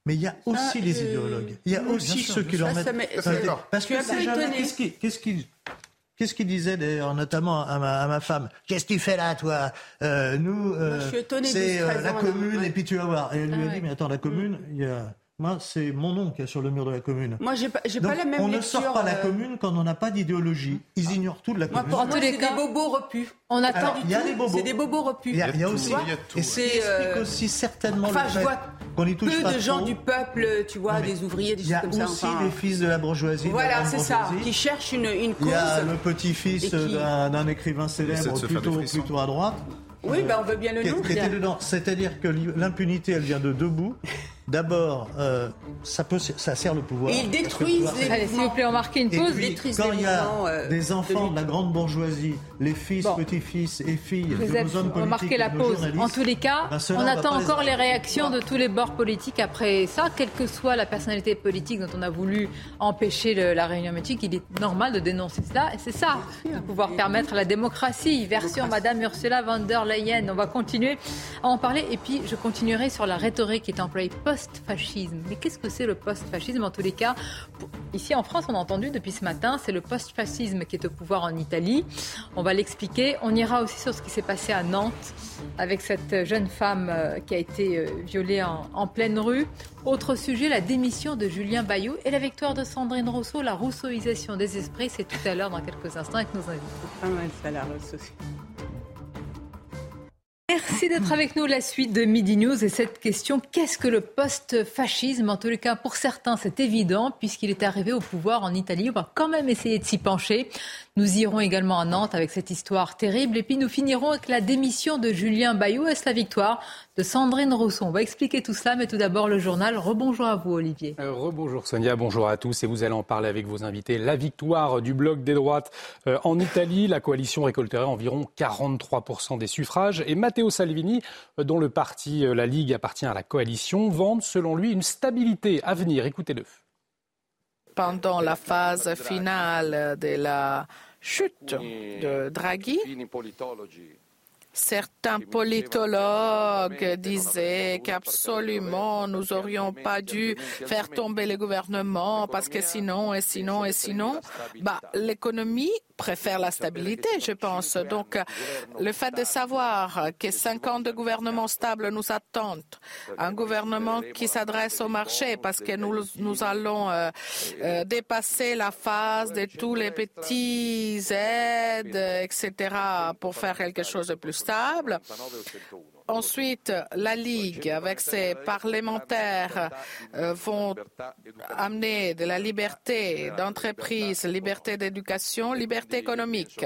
Speaker 9: Mais il y a aussi les euh, idéologues. Il y a aussi ceux qui leur mettent. Parce que qu'est-ce qu'ils Qu'est-ce qu'il disait d'ailleurs, notamment à ma, femme Qu'est-ce que tu fais là, toi euh, Nous, euh, c'est la commune, et puis tu vas voir. Et elle lui a ah dit, mais attends, la commune, il y a moi, c'est mon nom qui est sur le mur de la commune.
Speaker 8: Moi, j'ai pas, pas la même
Speaker 9: On ne sort pas la euh, commune quand on n'a pas d'idéologie. Ils ignorent tout de la commune.
Speaker 8: Moi, pour tous les cas, des bobos repus. On attend
Speaker 9: Il y a des bobos.
Speaker 8: C'est des bobos repus.
Speaker 9: Il y, a, aussi. Et c'est euh, aussi certainement
Speaker 8: enfin, je vois qu'on y touche peu de gens du peuple, tu vois, des ouvriers, des choses comme
Speaker 9: ça. Il y a aussi des fils de la bourgeoisie.
Speaker 8: Voilà, c'est ça, qui cherchent une, une cause.
Speaker 9: Il y a le petit-fils d'un écrivain célèbre, plutôt à droite.
Speaker 8: Oui, ben on veut bien le nom.
Speaker 9: C'est-à-dire que l'impunité, elle vient de debout. D'abord, euh, ça, peut, ça sert le pouvoir.
Speaker 8: ils détruisent les
Speaker 1: Allez, s'il vous plaît, on marque une pause.
Speaker 9: quand il y a euh, des enfants de, la grande bourgeoisie, les fils, petits-fils et filles de nos hommes politiques, on
Speaker 1: marquer la pause. En tous les cas, ben, on attend encore les réactions de tous les bords politiques après ça, quelle que soit la personnalité politique dont on a voulu empêcher la réunion politique. Il est normal de dénoncer cela. Et c'est ça, de pouvoir permettre la démocratie. Version Madame Ursula von der Leyen. On va continuer à en parler. Et puis, je continuerai sur la rhétorique qui est employée post-fascisme. Mais qu'est-ce que c'est le post-fascisme En tous les cas, ici en France, on a entendu depuis ce matin, c'est le post-fascisme qui est au pouvoir en Italie. On va l'expliquer. On ira aussi sur ce qui s'est passé à Nantes avec cette jeune femme euh, qui a été euh, violée en, pleine rue. Autre sujet, la démission de Julien Bayou et la victoire de Sandrine Rousseau, la rousseauisation des esprits. C'est tout à l'heure dans quelques instants avec nos invités.
Speaker 8: Pas mal ça.
Speaker 1: Merci d'être avec nous. La suite de Midi News et cette question qu'est-ce que le post-fascisme? En tous les cas, pour certains, c'est évident puisqu'il est arrivé au pouvoir en Italie. On va quand même essayer de s'y pencher. Nous irons également à Nantes avec cette histoire terrible. Et puis nous finirons avec la démission de Julien Bayou. Est-ce la victoire de Sandrine Rousseau? On va expliquer tout cela, mais tout d'abord le journal. Rebonjour à vous, Olivier.
Speaker 2: Euh, rebonjour Sonia, bonjour à tous. Et vous allez en parler avec vos invités. La victoire du bloc des droites euh, en Italie. La coalition récolterait environ 43% des suffrages. Et Matteo Salvini, euh, dont le parti La Ligue appartient à la coalition, vante selon lui une stabilité à venir. Écoutez-le.
Speaker 15: Pendant la phase finale de la chute de Draghi, Certains politologues disaient qu'absolument nous n'aurions pas dû faire tomber le gouvernement parce que sinon et sinon et sinon, bah, l'économie préfère la stabilité, je pense. Donc, le fait de savoir que cinq ans de gouvernement stable nous attendent, un gouvernement qui s'adresse au marché parce que nous, nous allons euh, euh, dépasser la phase de tous les petits aides, etc., pour faire quelque chose de plus stable. Ensuite, la Ligue, avec ses parlementaires, euh, vont amener de la liberté d'entreprise, liberté d'éducation, liberté économique.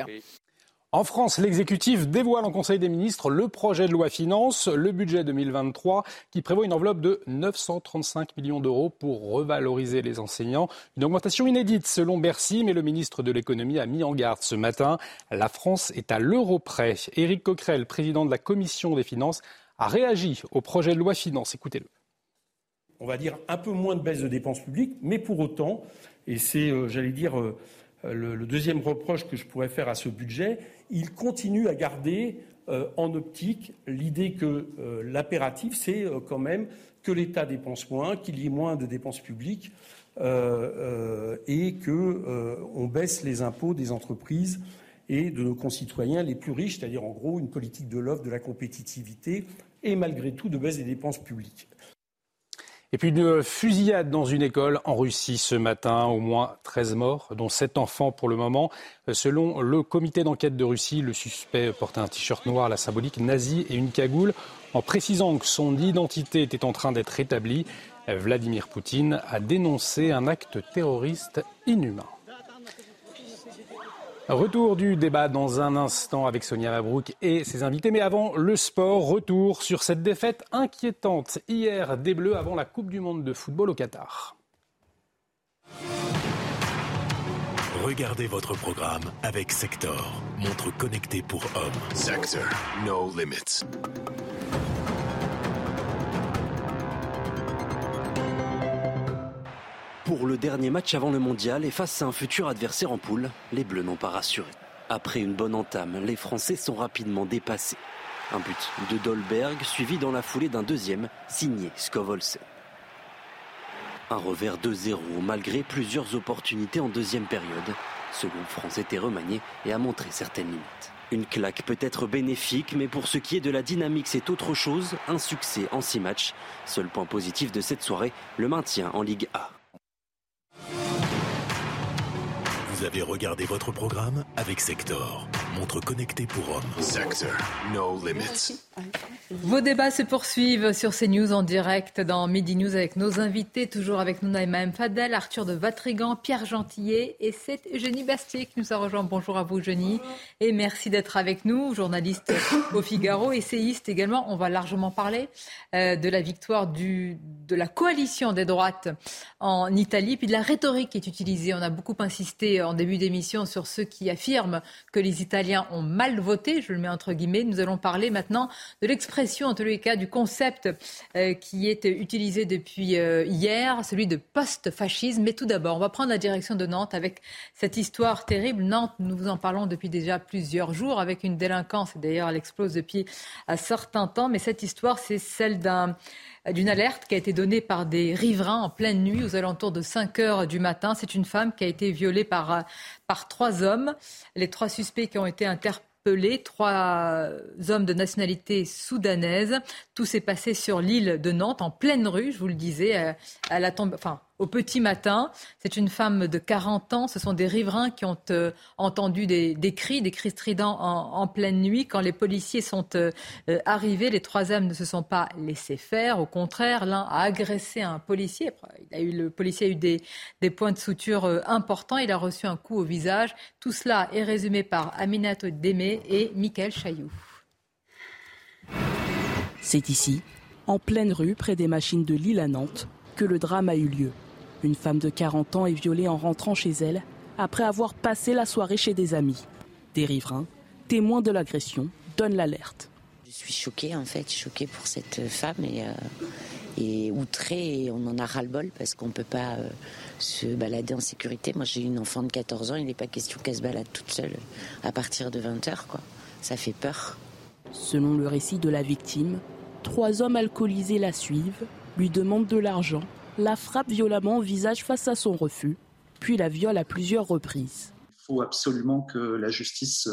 Speaker 2: En France, l'exécutif dévoile en Conseil des ministres le projet de loi finance, le budget 2023, qui prévoit une enveloppe de 935 millions d'euros pour revaloriser les enseignants. Une augmentation inédite selon Bercy, mais le ministre de l'économie a mis en garde ce matin. La France est à l'euro près. Éric Coquerel, président de la commission des finances, a réagi au projet de loi finance. Écoutez-le.
Speaker 16: On va dire un peu moins de baisse de dépenses publiques, mais pour autant, et c'est, euh, j'allais dire, euh, le, deuxième reproche que je pourrais faire à ce budget, il continue à garder euh, en optique l'idée que euh, l'impératif, c'est euh, quand même que l'État dépense moins, qu'il y ait moins de dépenses publiques et qu'on baisse les impôts des entreprises et de nos concitoyens les plus riches, c'est-à-dire en gros une politique de l'offre, de la compétitivité et malgré tout de baisse des dépenses publiques.
Speaker 2: Et puis une fusillade dans une école en Russie ce matin, au moins 13 morts, dont 7 enfants pour le moment. Selon le comité d'enquête de Russie, le suspect portait un t-shirt noir la symbolique nazie et une cagoule. En précisant que son identité était en train d'être établie, Vladimir Poutine a dénoncé un acte terroriste inhumain. Retour du débat dans un instant avec Sonia Mabrouk et ses invités. Mais avant le sport, retour sur cette défaite inquiétante hier des Bleus avant la Coupe du Monde de football au Qatar.
Speaker 17: Regardez votre programme avec Sector, montre connectée pour hommes. Sector, no limits.
Speaker 18: Pour le dernier match avant le mondial et face à un futur adversaire en poule, les Bleus n'ont pas rassuré. Après une bonne entame, les Français sont rapidement dépassés. Un but de Dolberg suivi dans la foulée d'un deuxième signé Skovolse. Un revers 2-0 malgré plusieurs opportunités en deuxième période. Ce groupe France était remanié et a montré certaines limites. Une claque peut être bénéfique, mais pour ce qui est de la dynamique, c'est autre chose. Un succès en six matchs. Seul point positif de cette soirée, le maintien en Ligue A.
Speaker 17: Vous avez regardé votre programme avec Sector, montre connectée pour hommes. Sector, no limits.
Speaker 1: Vos débats se poursuivent sur CNews en direct dans Midi News avec nos invités, toujours avec nous Naïma M. Fadel, Arthur de Vatrigan, Pierre Gentillet et c'est Eugénie Bastier qui nous a rejoint. Bonjour à vous Eugénie et merci d'être avec nous, journaliste au Figaro, essayiste également. On va largement parler euh, de la victoire du, de la coalition des droites en Italie, puis de la rhétorique qui est utilisée. On a beaucoup insisté en début d'émission sur ceux qui affirment que les Italiens ont mal voté, je le mets entre guillemets. Nous allons parler maintenant de l'expression, en tous les cas, du concept euh, qui est utilisé depuis euh, hier, celui de post-fascisme. Mais tout d'abord, on va prendre la direction de Nantes avec cette histoire terrible. Nantes, nous vous en parlons depuis déjà plusieurs jours, avec une délinquance, d'ailleurs elle explose depuis un certain temps, mais cette histoire, c'est celle d'un d'une alerte qui a été donnée par des riverains en pleine nuit aux alentours de 5 heures du matin. C'est une femme qui a été violée par, par trois hommes. Les trois suspects qui ont été interpellés trois hommes de nationalité soudanaise. Tout s'est passé sur l'île de Nantes, en pleine rue, je vous le disais, euh, à la tombe, enfin, au petit matin. C'est une femme de 40 ans. Ce sont des riverains qui ont euh, entendu des, cris, des cris stridents en, pleine nuit. Quand les policiers sont euh, euh, arrivés, les trois hommes ne se sont pas laissés faire. Au contraire, l'un a agressé un policier. Le policier a eu des, des points de suture importants. Il a reçu un coup au visage. Tout cela est résumé par Aminato Démé et Michael Chailloux.
Speaker 13: C'est ici, en pleine rue, près des machines de Lille à Nantes, que le drame a eu lieu. Une femme de 40 ans est violée en rentrant chez elle après avoir passé la soirée chez des amis. Des riverains, témoins de l'agression, donnent l'alerte.
Speaker 19: Je suis choquée en fait, choquée pour cette femme et, euh, et outrée et on en a ras-le-bol parce qu'on ne peut pas euh, se balader en sécurité. Moi j'ai une enfant de 14 ans, il n'est pas question qu'elle se balade toute seule à partir de 20h quoi. Ça fait peur.
Speaker 13: Selon le récit de la victime, trois hommes alcoolisés la suivent, lui demandent de l'argent la frappe violemment au visage face à son refus, puis la viole à plusieurs reprises.
Speaker 20: Il faut absolument que la justice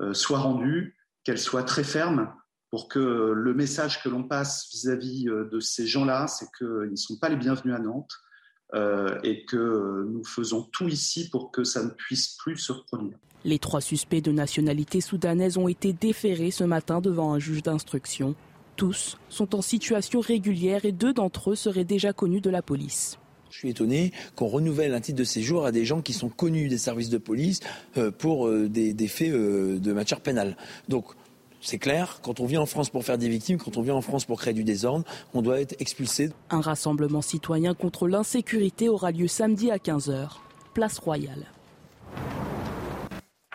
Speaker 20: euh, soit rendue, qu'elle soit très ferme pour que le message que l'on passe vis-à-vis euh, de ces gens-là, c'est qu'ils ne sont pas les bienvenus à Nantes euh, et que nous faisons tout ici pour que ça ne puisse plus se reproduire.
Speaker 13: Les trois suspects de nationalité soudanaise ont été déférés ce matin devant un juge d'instruction. Tous sont en situation régulière et deux d'entre eux seraient déjà connus de la police.
Speaker 18: Je suis étonné qu'on renouvelle un titre de séjour à des gens qui sont connus des services de police euh, pour euh, des, faits euh, de matière pénale. Donc, c'est clair, quand on vient en France pour faire des victimes, quand on vient en France pour créer du désordre, on doit être expulsé.
Speaker 13: Un rassemblement citoyen contre l'insécurité aura lieu samedi à 15h, place Royale.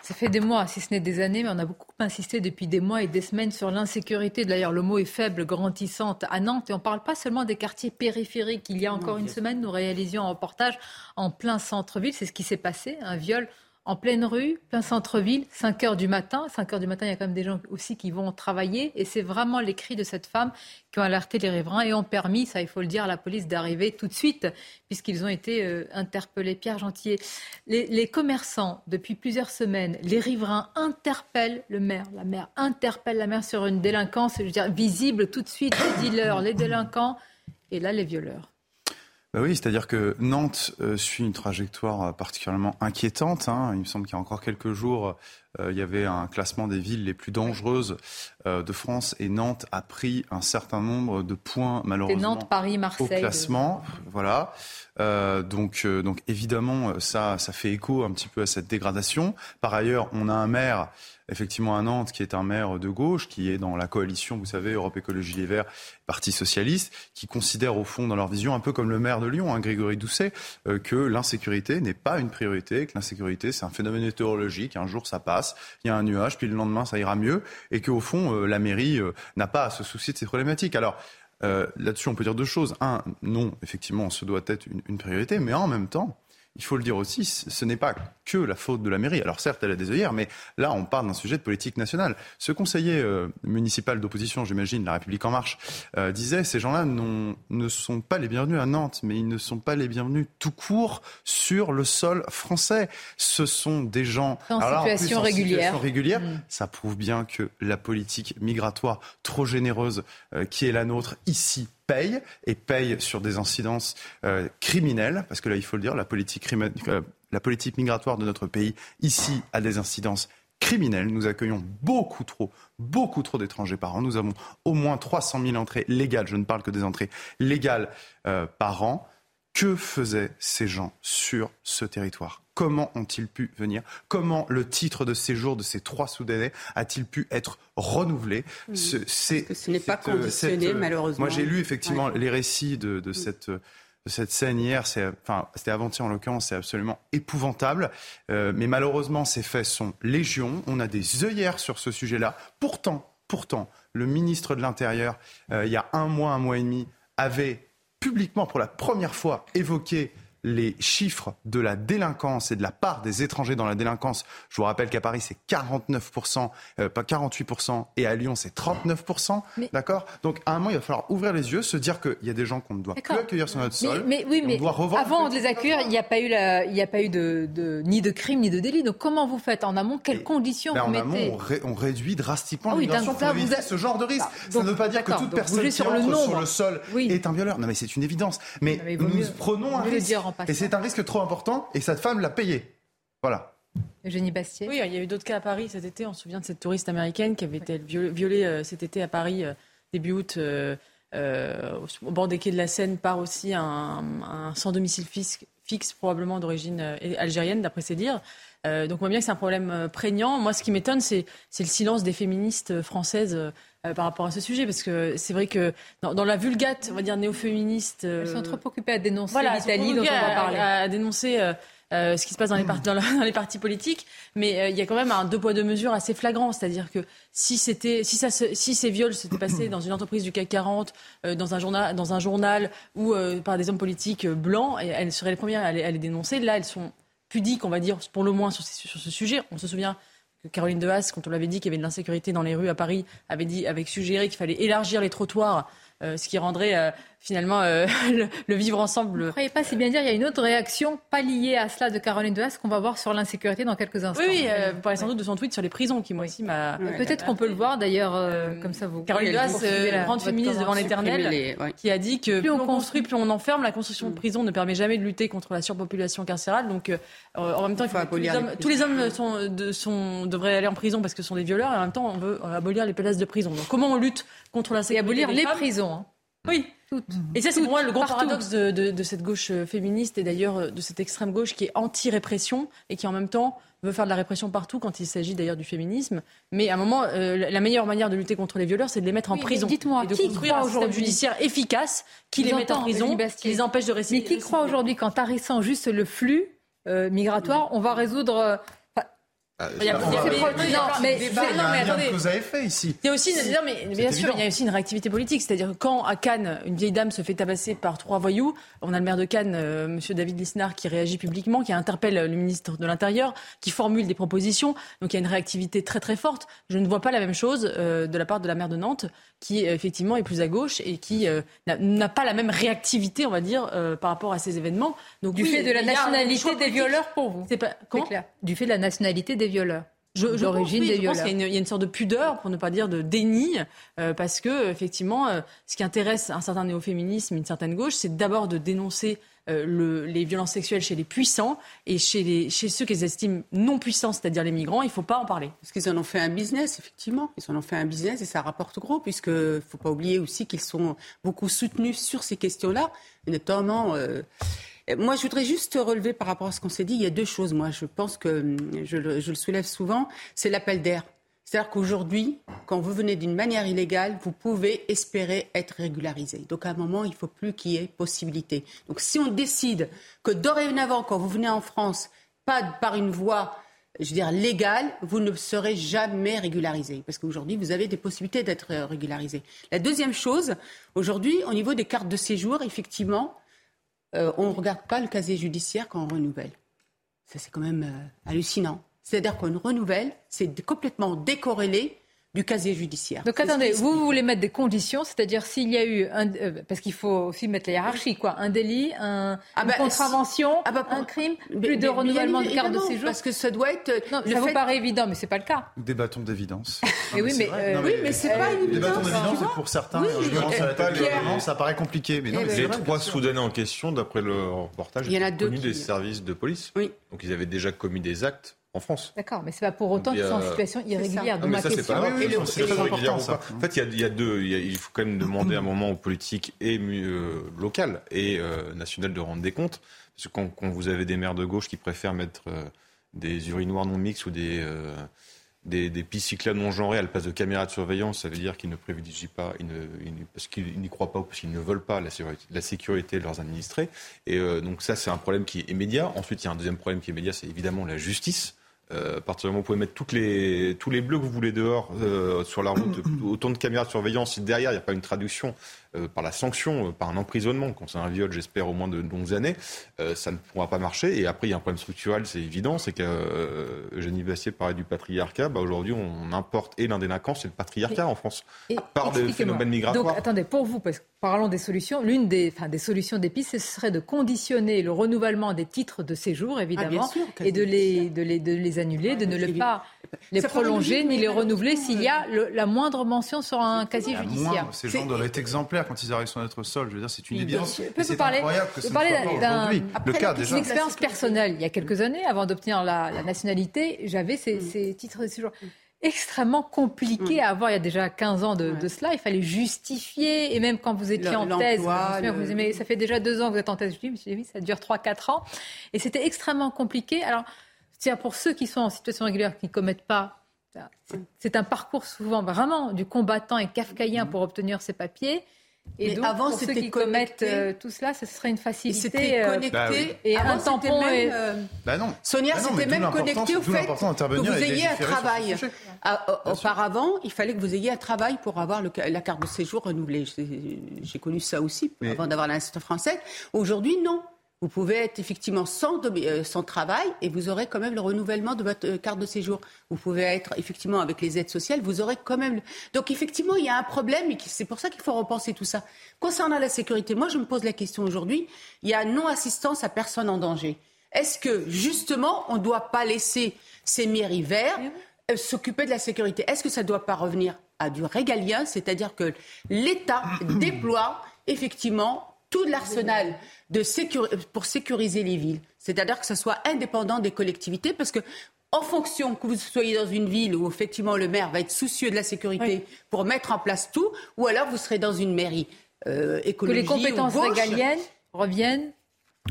Speaker 1: Ça fait des mois, si ce n'est des années, mais on a beaucoup insisté depuis des mois et des semaines sur l'insécurité. D'ailleurs, le mot est faible, grandissante à Nantes. Et on ne parle pas seulement des quartiers périphériques. Il y a encore une semaine, nous réalisions un reportage en plein centre-ville. C'est ce qui s'est passé, un viol en pleine rue, plein centre-ville, 5 heures du matin. 5 heures du matin, il y a quand même des gens aussi qui vont travailler. Et c'est vraiment les cris de cette femme qui ont alerté les riverains et ont permis, ça il faut le dire, à la police d'arriver tout de suite, puisqu'ils ont été euh, interpellés. Pierre Gentier, les, commerçants, depuis plusieurs semaines, les riverains interpellent le maire. La maire interpelle la maire sur une délinquance, visible tout de suite, les dealers, les délinquants, et là, les violeurs.
Speaker 5: Bah oui, c'est-à-dire que Nantes euh, suit une trajectoire euh, particulièrement inquiétante. Hein. Il me semble qu'il y a encore quelques jours, euh, il y avait un classement des villes les plus dangereuses de France et Nantes a pris un certain nombre de points malheureusement
Speaker 1: Nantes, Paris, Marseille,
Speaker 5: au classement. Voilà. donc, donc évidemment, ça, ça fait écho un petit peu à cette dégradation. Par ailleurs, on a un maire effectivement à Nantes, qui est un maire de gauche, qui est dans la coalition, vous savez, Europe Écologie Les Verts, Parti Socialiste, qui considère au fond dans leur vision, un peu comme le maire de Lyon, hein, Grégory Doucet, euh, que l'insécurité n'est pas une priorité, que l'insécurité c'est un phénomène météorologique, un jour ça passe, il y a un nuage, puis le lendemain ça ira mieux, et qu'au fond euh, la mairie euh, n'a pas à se soucier de ces problématiques. Alors là-dessus on peut dire deux choses. Un, non, effectivement, ce doit être une priorité, mais en même temps, il faut le dire aussi, ce n'est pas que la faute de la mairie. Alors certes, elle a des œillères, mais là, on parle d'un sujet de politique nationale. Ce conseiller euh, municipal d'opposition, j'imagine, La République en marche, euh, disait, ces gens-là ne sont pas les bienvenus à Nantes, mais ils ne sont pas les bienvenus tout court sur le sol français. Ce sont des gens...
Speaker 1: En, situation, régulière.
Speaker 5: Mm. Ça prouve bien que la politique migratoire trop généreuse euh, qui est la nôtre ici paye et paye sur des incidences euh, criminelles, parce que là, il faut le dire, la politique, euh, la politique migratoire de notre pays ici a des incidences criminelles. Nous accueillons beaucoup trop, beaucoup trop d'étrangers par an. Nous avons au moins 300 000 entrées légales, je ne parle que des entrées légales euh, par an. Que faisaient ces gens sur ce territoire? Comment ont-ils pu venir? Comment le titre de séjour de ces trois Soudanais a-t-il pu être renouvelé?
Speaker 8: Ce, ce n'est pas euh, conditionné, euh, malheureusement.
Speaker 5: Moi, j'ai lu effectivement les récits de, cette de cette scène hier, enfin, c'était avant-hier en l'occurrence, c'est absolument épouvantable. Euh, mais malheureusement, ces faits sont légion. On a des œillères sur ce sujet-là. Pourtant, pourtant, le ministre de l'Intérieur, il y a un mois, un mois et demi, avait publiquement pour la première fois évoqué les chiffres de la délinquance et de la part des étrangers dans la délinquance. Je vous rappelle qu'à Paris, c'est 49%, euh, pas 48%, et à Lyon, c'est 39%. D'accord? Donc, à un moment, il va falloir ouvrir les yeux, se dire qu'il y a des gens qu'on ne doit plus accueillir sur notre sol.
Speaker 1: Mais, oui, mais avant de les accueillir, il n'y a pas eu, il n'y a pas eu de, ni de crime, ni de délit. Donc, comment vous faites? En amont, quelles conditions ben, vous
Speaker 5: en
Speaker 1: mettez?
Speaker 5: amont, on, réduit drastiquement ah l'immigration pour éviter ce genre de risque. ça ne veut pas dire que toute personne qui
Speaker 1: sur
Speaker 5: entre sur le sol est un violeur. Non, mais c'est une évidence. Mais, nous prenons un risque. Et c'est un risque trop important et cette femme l'a payé. Voilà.
Speaker 1: Eugénie Bastier.
Speaker 21: Oui, il y a eu d'autres cas à Paris cet été. On se souvient de cette touriste américaine qui avait été violée euh, cet été à Paris, euh, début août, euh, au bord des quais de la Seine, par aussi un, sans domicile fixe, probablement d'origine algérienne, d'après ses dires. donc on voit bien que c'est un problème prégnant. Moi, ce qui m'étonne, c'est le silence des féministes françaises euh, par rapport à ce sujet, parce que c'est vrai que dans, la vulgate, on va dire néo-féministe...
Speaker 1: Elles sont trop occupées à dénoncer voilà, l'Italie dont on va parler.
Speaker 21: À, dénoncer... Euh, euh, ce qui se passe dans les, dans, les partis politiques, mais il y a quand même un deux poids deux mesures assez flagrant, c'est-à-dire que si c'était, si ça, si ces viols s'étaient passés dans une entreprise du CAC 40, dans un journal, dans un journal ou par des hommes politiques blancs, elles seraient les premières à les, dénoncer. Là, elles sont pudiques, on va dire, pour le moins sur, sur ce sujet. On se souvient Caroline Haas, quand on l'avait dit qu'il y avait de l'insécurité dans les rues à Paris, avait avait suggéré qu'il fallait élargir les trottoirs, euh, ce qui rendrait euh, finalement euh, le, vivre ensemble. Vous
Speaker 1: ne croyez pas, c'est bien dire, il y a une autre réaction pas liée à cela de Caroline Haas qu'on va voir sur l'insécurité dans quelques instants.
Speaker 21: Oui, euh, vous parlez sans doute de son tweet sur les prisons qui moi aussi m'a.
Speaker 1: Peut-être qu'on peut le voir d'ailleurs, comme ça vous.
Speaker 21: Caroline Haas, grande féministe devant l'éternel, qui a dit que plus on construit, plus on enferme. La construction de prisons ne permet jamais de lutter contre la surpopulation carcérale. Donc en même temps, il faut tous, les hommes, tous les hommes sont, de, sont, devraient aller en prison parce que ce sont des violeurs et en même temps on veut abolir les places de prison. Donc comment on lutte contre l'insécurité
Speaker 1: Et abolir les prisons.
Speaker 21: Oui. Et ça, c'est pour moi le grand paradoxe de, cette gauche euh, féministe et d'ailleurs euh, de cette extrême gauche qui est anti-répression et qui en même temps veut faire de la répression partout quand il s'agit d'ailleurs du féminisme. Mais à un moment, euh, la meilleure manière de lutter contre les violeurs, c'est de les mettre en prison.
Speaker 1: Dites-moi,
Speaker 21: et de
Speaker 1: qui
Speaker 21: construire un système judiciaire efficace qui les met en prison, qui les empêche de réciter.
Speaker 1: Mais qui croit aujourd'hui qu'en tarissant juste le flux migratoire, on va résoudre
Speaker 5: il y a, non, mais.
Speaker 21: Il y aussi, non, mais bien sûr, il y a aussi une réactivité politique. C'est-à-dire quand à Cannes, une vieille dame se fait tabasser par trois voyous, on a le maire de Cannes, euh, Monsieur David Lisnard, qui réagit publiquement, qui interpelle le ministre de l'Intérieur, qui formule des propositions. Donc il y a une réactivité très très forte. Je ne vois pas la même chose euh, de la part de la maire de Nantes, qui euh, effectivement est plus à gauche et qui n'a pas la même réactivité, on va dire, par rapport à ces événements.
Speaker 1: Donc du fait de la nationalité des violeurs pour vous. C'est pas clair. Du fait de la nationalité des violeurs.
Speaker 21: Je, je d'origine des violeurs. Il y, a une, sorte de pudeur, pour ne pas dire de déni, euh, parce que effectivement, euh, ce qui intéresse un certain néo-féminisme, une certaine gauche, c'est d'abord de dénoncer euh, le, les violences sexuelles chez les puissants et chez, les, chez ceux qu'ils estiment non puissants, c'est-à-dire les migrants, il ne faut pas en parler.
Speaker 8: Parce qu'ils en ont fait un business, effectivement. Ils en ont fait un business et ça rapporte gros, puisqu'il ne faut pas oublier aussi qu'ils sont beaucoup soutenus sur ces questions-là, notamment. Moi, je voudrais juste relever par rapport à ce qu'on s'est dit, il y a deux choses. Moi, je pense que je le, je le soulève souvent, c'est l'appel d'air. C'est-à-dire qu'aujourd'hui, quand vous venez d'une manière illégale, vous pouvez espérer être régularisé. Donc à un moment, il ne faut plus qu'il y ait possibilité. Donc si on décide que dorénavant, quand vous venez en France, pas par une voie, je veux dire, légale, vous ne serez jamais régularisé. Parce qu'aujourd'hui, vous avez des possibilités d'être régularisé. La deuxième chose, aujourd'hui, au niveau des cartes de séjour, effectivement, euh, on ne regarde pas le casier judiciaire quand on renouvelle. Ça, c'est quand même euh, hallucinant. C'est-à-dire qu'on renouvelle, c'est complètement décorrélé du casier judiciaire.
Speaker 1: Donc attendez, vous, voulez mettre des conditions, c'est-à-dire s'il y a eu un, euh, parce qu'il faut aussi mettre la hiérarchie, quoi, un délit, un, ah une bah, contravention, ah bah, un crime, plus de renouvellement de carte de séjour.
Speaker 8: Parce que ça doit être.
Speaker 1: Non, ça vous paraît évident, mais c'est pas le cas.
Speaker 5: Débattons d'évidence.
Speaker 1: oui, mais,
Speaker 8: euh, oui, mais c'est pas une
Speaker 5: évidence. Débattons d'évidence, pour certains, oui, ça paraît compliqué. Mais non,
Speaker 6: les trois Soudanais en question, d'après le reportage,
Speaker 8: il y en a deux
Speaker 6: des services de police.
Speaker 8: Oui.
Speaker 6: Donc ils avaient déjà commis des actes en France.
Speaker 1: D'accord, mais c'est pas pour autant qu'ils sont en situation irrégulière.
Speaker 6: Ah, mais ça, c'est pas oui, En fait, il y, a deux. il faut quand même demander un moment aux politiques et euh, locales et euh, nationales de rendre des comptes. Parce que quand, vous avez des maires de gauche qui préfèrent mettre euh, des urinoirs non mixtes ou des, des, des, pistes cyclables non genrées à la place de caméras de surveillance, ça veut dire qu'ils ne privilégient pas, ils ne, parce qu'ils n'y croient pas ou parce qu'ils ne veulent pas la sécurité, la sécurité de leurs administrés. Et donc ça, c'est un problème qui est immédiat. Ensuite, il y a un deuxième problème qui est immédiat, c'est évidemment la justice. Euh, à partir du moment où vous pouvez mettre toutes les, tous les bleus que vous voulez dehors euh, sur la route, autant de caméras de surveillance, si derrière il n'y a pas une traduction euh, par la sanction, euh, par un emprisonnement, quand c'est un viol, j'espère au moins de longues années, euh, ça ne pourra pas marcher. Et après, il y a un problème structurel, c'est évident, c'est que Eugénie Bassier parlait du patriarcat. Bah, Aujourd'hui, on importe et l'indélinquance et le patriarcat en France, par des phénomènes migratoires.
Speaker 1: Donc, attendez, pour vous, parce que parlons des solutions, l'une des, enfin, des solutions d'épices, ce serait de conditionner le renouvellement des titres de séjour, ah, évidemment, et de les, de, les, de les annuler, de ne le pas les prolonger ni les renouveler s'il y a la moindre mention sur un casier judiciaire.
Speaker 5: Ces gens doivent être exemplaires quand ils arrivent sur notre sol. Je veux dire, c'est une évidence.
Speaker 1: C'est incroyable que ce parler d'un le cas déjà. Une expérience personnelle. Il y a quelques années, avant d'obtenir la, nationalité, j'avais ces, mm. ces, titres de séjour extrêmement compliqué mm. à avoir il y a déjà 15 ans de, cela. Il fallait justifier, et même quand vous étiez en thèse, vous aimez, ça fait déjà deux ans que vous êtes en thèse, je oui, ça dure 3-4 ans. Et c'était extrêmement compliqué. Alors, c'est pour ceux qui sont en situation régulière, qui ne commettent pas c'est un parcours souvent vraiment du combattant et kafkaïen mm. pour obtenir ces papiers. Et donc, avant, pour ceux qui commettent euh, tout cela, ce serait une facilité.
Speaker 8: C'était euh, connecté. Bah
Speaker 1: et un tampon. Même,
Speaker 8: euh, bah non. Sonia, bah c'était même connecté au fait que vous ayez un travail. Ah, auparavant, il fallait que vous ayez un travail pour avoir la carte de séjour renouvelée. J'ai connu ça aussi avant d'avoir l'institut français. Aujourd'hui, non. Vous pouvez être effectivement sans, euh, sans, travail et vous aurez quand même le renouvellement de votre euh, carte de séjour. Vous pouvez être effectivement avec les aides sociales, vous aurez quand même. Donc effectivement, il y a un problème et c'est pour ça qu'il faut repenser tout ça. Concernant la sécurité, moi je me pose la question aujourd'hui. Il y a non-assistance à personne en danger. Est-ce que justement on ne doit pas laisser ces mairies verts euh, s'occuper de la sécurité? Est-ce que ça ne doit pas revenir à du régalien, c'est-à-dire que l'État déploie effectivement tout l'arsenal pour sécuriser les villes. C'est-à-dire que ce soit indépendant des collectivités, parce que en fonction que vous soyez dans une ville où effectivement le maire va être soucieux de la sécurité pour mettre en place tout, ou alors vous serez dans une mairie écologie
Speaker 1: Que les compétences régaliennes reviennent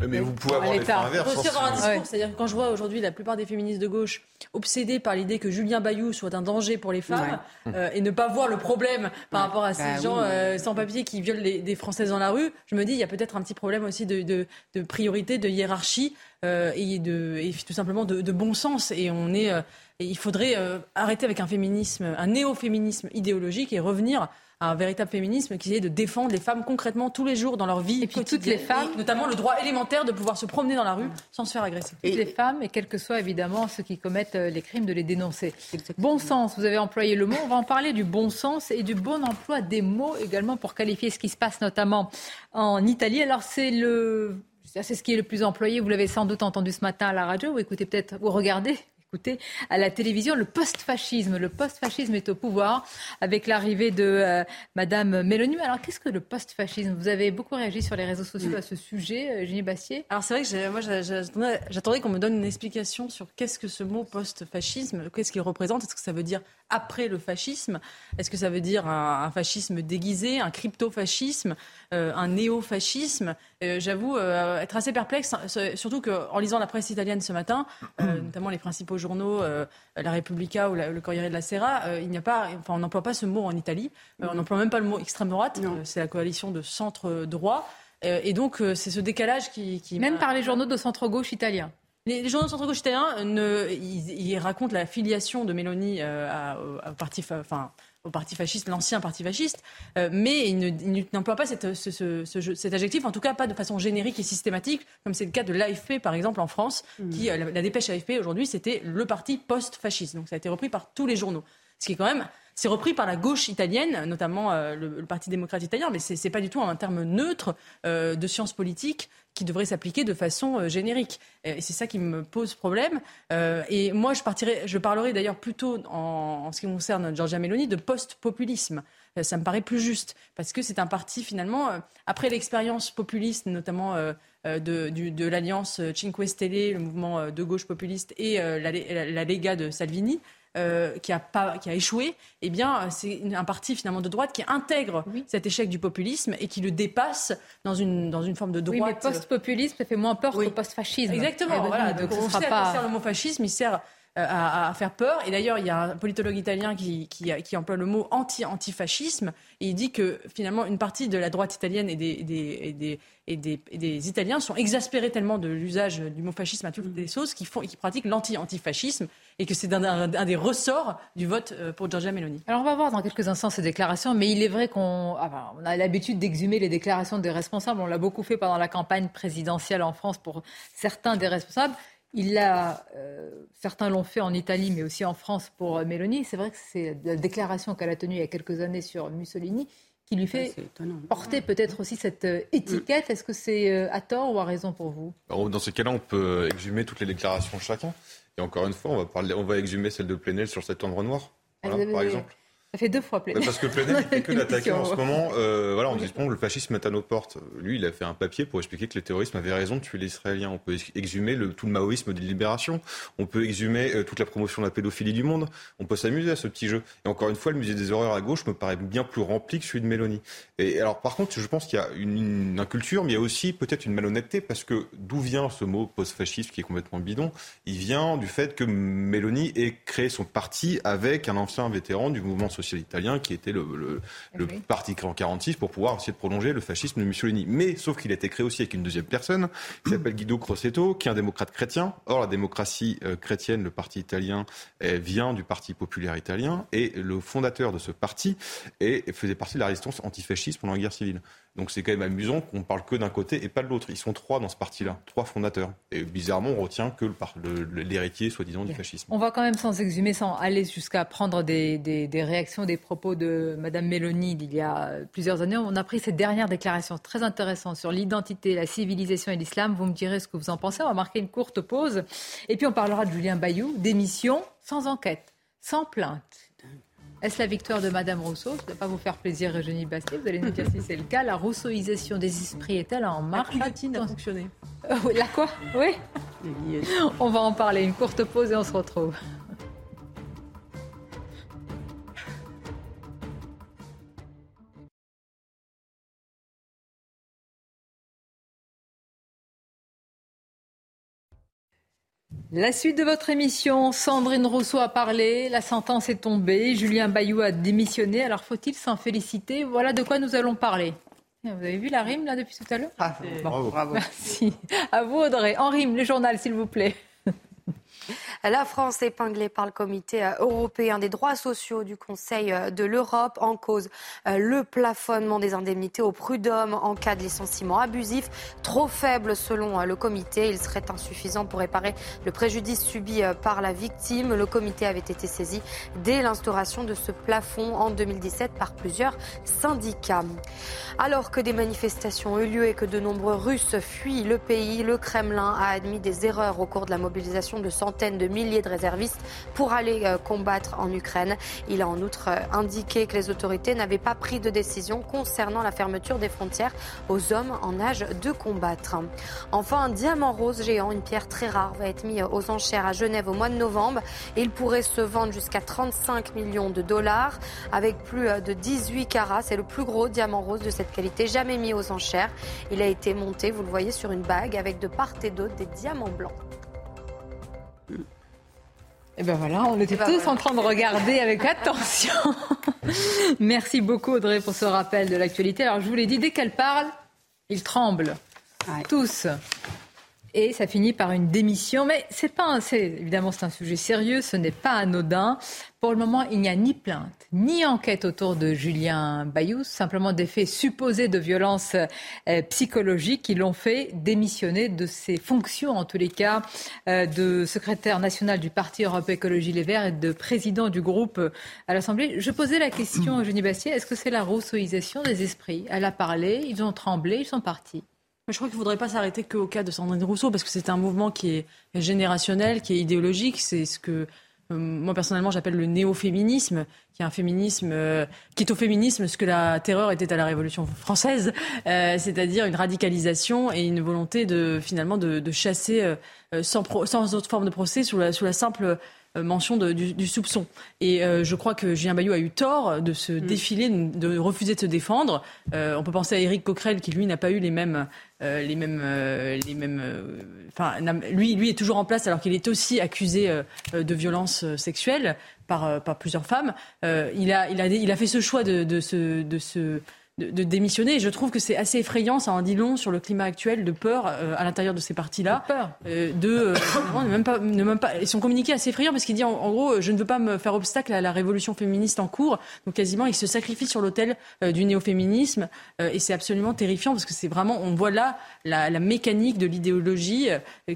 Speaker 6: mais vous pouvez avoir l'effet inverse.
Speaker 21: Faut un discours. C'est-à-dire que quand je vois aujourd'hui la plupart des féministes de gauche obsédées par l'idée que Julien Bayou soit un danger pour les femmes euh, et ne pas voir le problème par rapport à ces bah gens euh, sans papier qui violent les, des Françaises dans la rue, je me dis il y a peut-être un petit problème aussi de, de, de priorité, de hiérarchie euh, et, de, et tout simplement de, de, bon sens. Et on est, et il faudrait arrêter avec un féminisme, un néo-féminisme idéologique et revenir un véritable féminisme qui est de défendre les femmes concrètement tous les jours dans leur vie.
Speaker 1: Et puis toutes les femmes.
Speaker 21: notamment le droit élémentaire de pouvoir se promener dans la rue sans se faire agresser.
Speaker 1: Toutes les femmes, et quels que soient évidemment ceux qui commettent euh, les crimes, de les dénoncer. Bon sens, vous avez employé le mot. On va en parler du bon sens et du bon emploi des mots également pour qualifier ce qui se passe notamment en Italie. Alors c'est le c'est ce qui est le plus employé. Vous l'avez sans doute entendu ce matin à la radio. Vous écoutez peut-être, vous regardez écoutez à la télévision le post-fascisme. Le post-fascisme est au pouvoir avec l'arrivée de euh, Madame Mélanie. Alors qu'est-ce que le post-fascisme? Vous avez beaucoup réagi sur les réseaux sociaux à ce sujet, euh, Bastier.
Speaker 21: Alors c'est vrai que moi j'attendais qu'on me donne une explication sur qu'est-ce que ce mot post-fascisme, qu'est-ce qu'il représente, est-ce que ça veut dire après le fascisme Est-ce que ça veut dire un, fascisme déguisé, un crypto-fascisme, euh, un néo-fascisme J'avoue être assez perplexe, surtout qu'en lisant la presse italienne ce matin, notamment les principaux journaux, euh, La Repubblica ou le Corriere de la Sera, euh, il n'y a pas, enfin, on n'emploie pas ce mot en Italie. Euh, on n'emploie même pas le mot extrême droite. c'est la coalition de centre droit. et donc, c'est ce décalage qui,
Speaker 1: Même par les journaux de centre-gauche italien.
Speaker 21: Les, journaux de centre-gauche italiens, ne, ils, racontent la filiation de Mélanie au parti, enfin, au parti fasciste, l'ancien parti fasciste, euh, mais il n'emploie pas cette, cet adjectif, en tout cas pas de façon générique et systématique, comme c'est le cas de l'AFP par exemple en France, mmh. qui, euh, la, dépêche AFP aujourd'hui, c'était le parti post-fasciste. Donc ça a été repris par tous les journaux. Ce qui est quand même c'est repris par la gauche italienne, notamment euh, le, Parti démocrate italien, mais ce n'est pas du tout un terme neutre de sciences politiques qui devrait s'appliquer de façon générique. Et c'est ça qui me pose problème. et moi, je, partirai, je parlerai d'ailleurs plutôt, en, ce qui concerne Giorgia Meloni, de post-populisme. ça me paraît plus juste, parce que c'est un parti, finalement, après l'expérience populiste, notamment de, de l'alliance Cinque Stelle, le mouvement de gauche populiste, et la, la Lega de Salvini, euh, qui, a pas, qui a échoué, eh bien, c'est un parti finalement de droite qui intègre cet échec du populisme et qui le dépasse dans une, dans une forme de droite.
Speaker 1: Oui, mais post-populisme, ça fait moins peur que post-fascisme.
Speaker 21: Exactement. Voilà, donc, on sait pas... sert le mot fascisme, il sert euh, à, faire peur. Et d'ailleurs, il y a un politologue italien qui, qui, emploie le mot anti-antifascisme. Et il dit que finalement, une partie de la droite italienne et des, des, des, des, des Italiens sont exaspérés tellement de l'usage du mot fascisme à toutes les sauces qu'ils font, pratiquent l'anti-antifascisme et que c'est un, des ressorts du vote euh, pour Giorgia Meloni.
Speaker 1: Alors on va voir dans quelques instants ces déclarations, mais il est vrai qu'on ah, on a l'habitude d'exhumer les déclarations des responsables. On l'a beaucoup fait pendant la campagne présidentielle en France pour certains des responsables. Il a, euh, certains l'ont fait en Italie, mais aussi en France pour euh, Mélanie. C'est vrai que c'est la déclaration qu'elle a tenue il y a quelques années sur Mussolini qui lui fait porter peut-être aussi cette euh, étiquette. Est-ce que c'est à tort ou à raison pour vous?
Speaker 6: Dans ces cas-là, on peut exhumer toutes les déclarations de chacun. Et encore une fois, on va, parler, on va exhumer celle de Plenel sur cet endroit noir, par exemple.
Speaker 1: Ça fait deux fois
Speaker 6: Parce que Plenel ne fait que d'attaquer en ce moment. Euh, voilà, on dit le fascisme est à nos portes. Lui, il a fait un papier pour expliquer que le terrorisme avait raison de tuer les Israéliens. On peut exhumer le, tout le maoïsme de libération. On peut exhumer euh, toute la promotion de la pédophilie du monde. On peut s'amuser à ce petit jeu. Et encore une fois, le musée des horreurs à gauche me paraît bien plus rempli que celui de Mélanie. Et alors, par contre, je pense qu'il y a une, une inculture, mais il y a aussi peut-être une malhonnêteté, parce que d'où vient ce mot post-fasciste qui est complètement bidon? Il vient du fait que Mélanie ait créé son parti avec un ancien vétéran du mouvement social italien qui était le, le, le parti créé en 46 pour pouvoir essayer de prolonger le fascisme de Mussolini. Mais sauf qu'il a été créé aussi avec une deuxième personne qui s'appelle Guido Crosetto, qui est un démocrate chrétien. Or, la démocratie euh, chrétienne, le parti italien, vient du Parti populaire italien et le fondateur de ce parti et faisait partie de la résistance antifasciste pendant la guerre civile. Donc c'est quand même amusant qu'on parle que d'un côté et pas de l'autre. Ils sont trois dans ce parti-là, trois fondateurs. Et bizarrement, on retient que l'héritier, soi-disant, du fascisme.
Speaker 1: On va quand même sans exhumer, sans aller jusqu'à prendre des, des, réactions, des propos de Mme Mélanie d'il y a plusieurs années. On a pris cette dernière déclaration très intéressante sur l'identité, la civilisation et l'islam. Vous me direz ce que vous en pensez. On va marquer une courte pause. Et puis on parlera de Julien Bayou, démission sans enquête, sans plainte. Est-ce la victoire de Madame Rousseau? Ça ne va pas vous faire plaisir, Eugénie Bastier. Vous allez nous dire si c'est le cas. La rousseauisation des esprits est-elle en marche?
Speaker 21: La a fonctionné.
Speaker 1: Euh, la quoi? Oui On va en parler. Une courte pause et on se retrouve. La suite de votre émission, Sandrine Rousseau a parlé, la sentence est tombée, Julien Bayou a démissionné, alors faut-il s'en féliciter? Voilà de quoi nous allons parler. Vous avez vu la rime là depuis tout à l'heure?
Speaker 8: Ah, bravo.
Speaker 1: Merci. À vous Audrey. En rime, le journal s'il vous plaît.
Speaker 11: La France épinglée par le comité euh, européen des droits sociaux du Conseil euh, de l'Europe en cause euh, le plafonnement des indemnités au prud'homme en cas de licenciement abusif, trop faible selon le comité. Il serait insuffisant pour réparer le préjudice subi par la victime. Le comité avait été saisi dès l'instauration de ce plafond en 2017 par plusieurs syndicats. Alors que des manifestations ont eu lieu et que de nombreux Russes fuient le pays, le Kremlin a admis des erreurs au cours de la mobilisation de centaines de milliers de réservistes pour aller euh, combattre en Ukraine. Il a en outre euh, indiqué que les autorités n'avaient pas pris de décision concernant la fermeture des frontières aux hommes en âge de combattre. Enfin, un diamant rose géant, une pierre très rare, va être mis aux enchères à Genève au mois de novembre. Il pourrait se vendre jusqu'à 35 millions de dollars avec plus euh, de 18 carats. C'est le plus gros diamant rose de cette qualité jamais mis aux enchères. Il a été monté, vous le voyez, sur une bague avec de part et d'autre des diamants blancs.
Speaker 1: Et eh ben voilà, on était ben tous en train de regarder avec attention. Merci beaucoup Audrey pour ce rappel de l'actualité. Alors je vous l'ai dit, dès qu'elle parle, ils tremblent. Tous. Et ça finit par une démission. Mais c'est pas un, évidemment, c'est un sujet sérieux, ce n'est pas anodin. Pour le moment, il n'y a ni plainte, ni enquête autour de Julien Bayous, simplement des faits supposés de violence euh, psychologique qui l'ont fait démissionner de ses fonctions, en tous les cas, euh, de secrétaire national du Parti Europe Écologie Les Verts et de président du groupe euh, à l'Assemblée. Je posais la question à Eugénie Bastier, est-ce que c'est la rousseauisation des esprits? Elle a parlé, ils ont tremblé, ils sont partis
Speaker 21: je crois qu'il ne faudrait pas s'arrêter qu'au cas de Sandrine Rousseau, parce que c'est un mouvement qui est générationnel, qui est idéologique. C'est ce que euh, moi personnellement j'appelle le néo-féminisme, qui est un féminisme euh, qui est au féminisme ce que la terreur était à la Révolution française, euh, c'est-à-dire une radicalisation et une volonté de finalement de, chasser sans, sans, autre forme de procès sous la, sous la simple mention du, soupçon. Et je crois que Julien Bayou a eu tort de se mm. défiler, de refuser de se défendre. on peut penser à Éric Coquerel qui, lui, n'a pas eu les mêmes euh, les mêmes, euh, les mêmes. Euh, enfin, lui, lui est toujours en place alors qu'il est aussi accusé de violence sexuelle par, par plusieurs femmes. il a, il a, il a fait ce choix de, de se, de se de, démissionner. Et je trouve que c'est assez effrayant, ça en dit long sur le climat actuel de peur euh, à l'intérieur de ces partis-là.
Speaker 1: Peur.
Speaker 21: Euh, de, euh, ne même pas, ne même pas, ils sont communiqués assez effrayants parce qu'il dit en, gros, je ne veux pas me faire obstacle à la révolution féministe en cours. Donc quasiment, il se sacrifie sur l'autel du néo-féminisme. et c'est absolument terrifiant parce que c'est vraiment, on voit là la, la mécanique de l'idéologie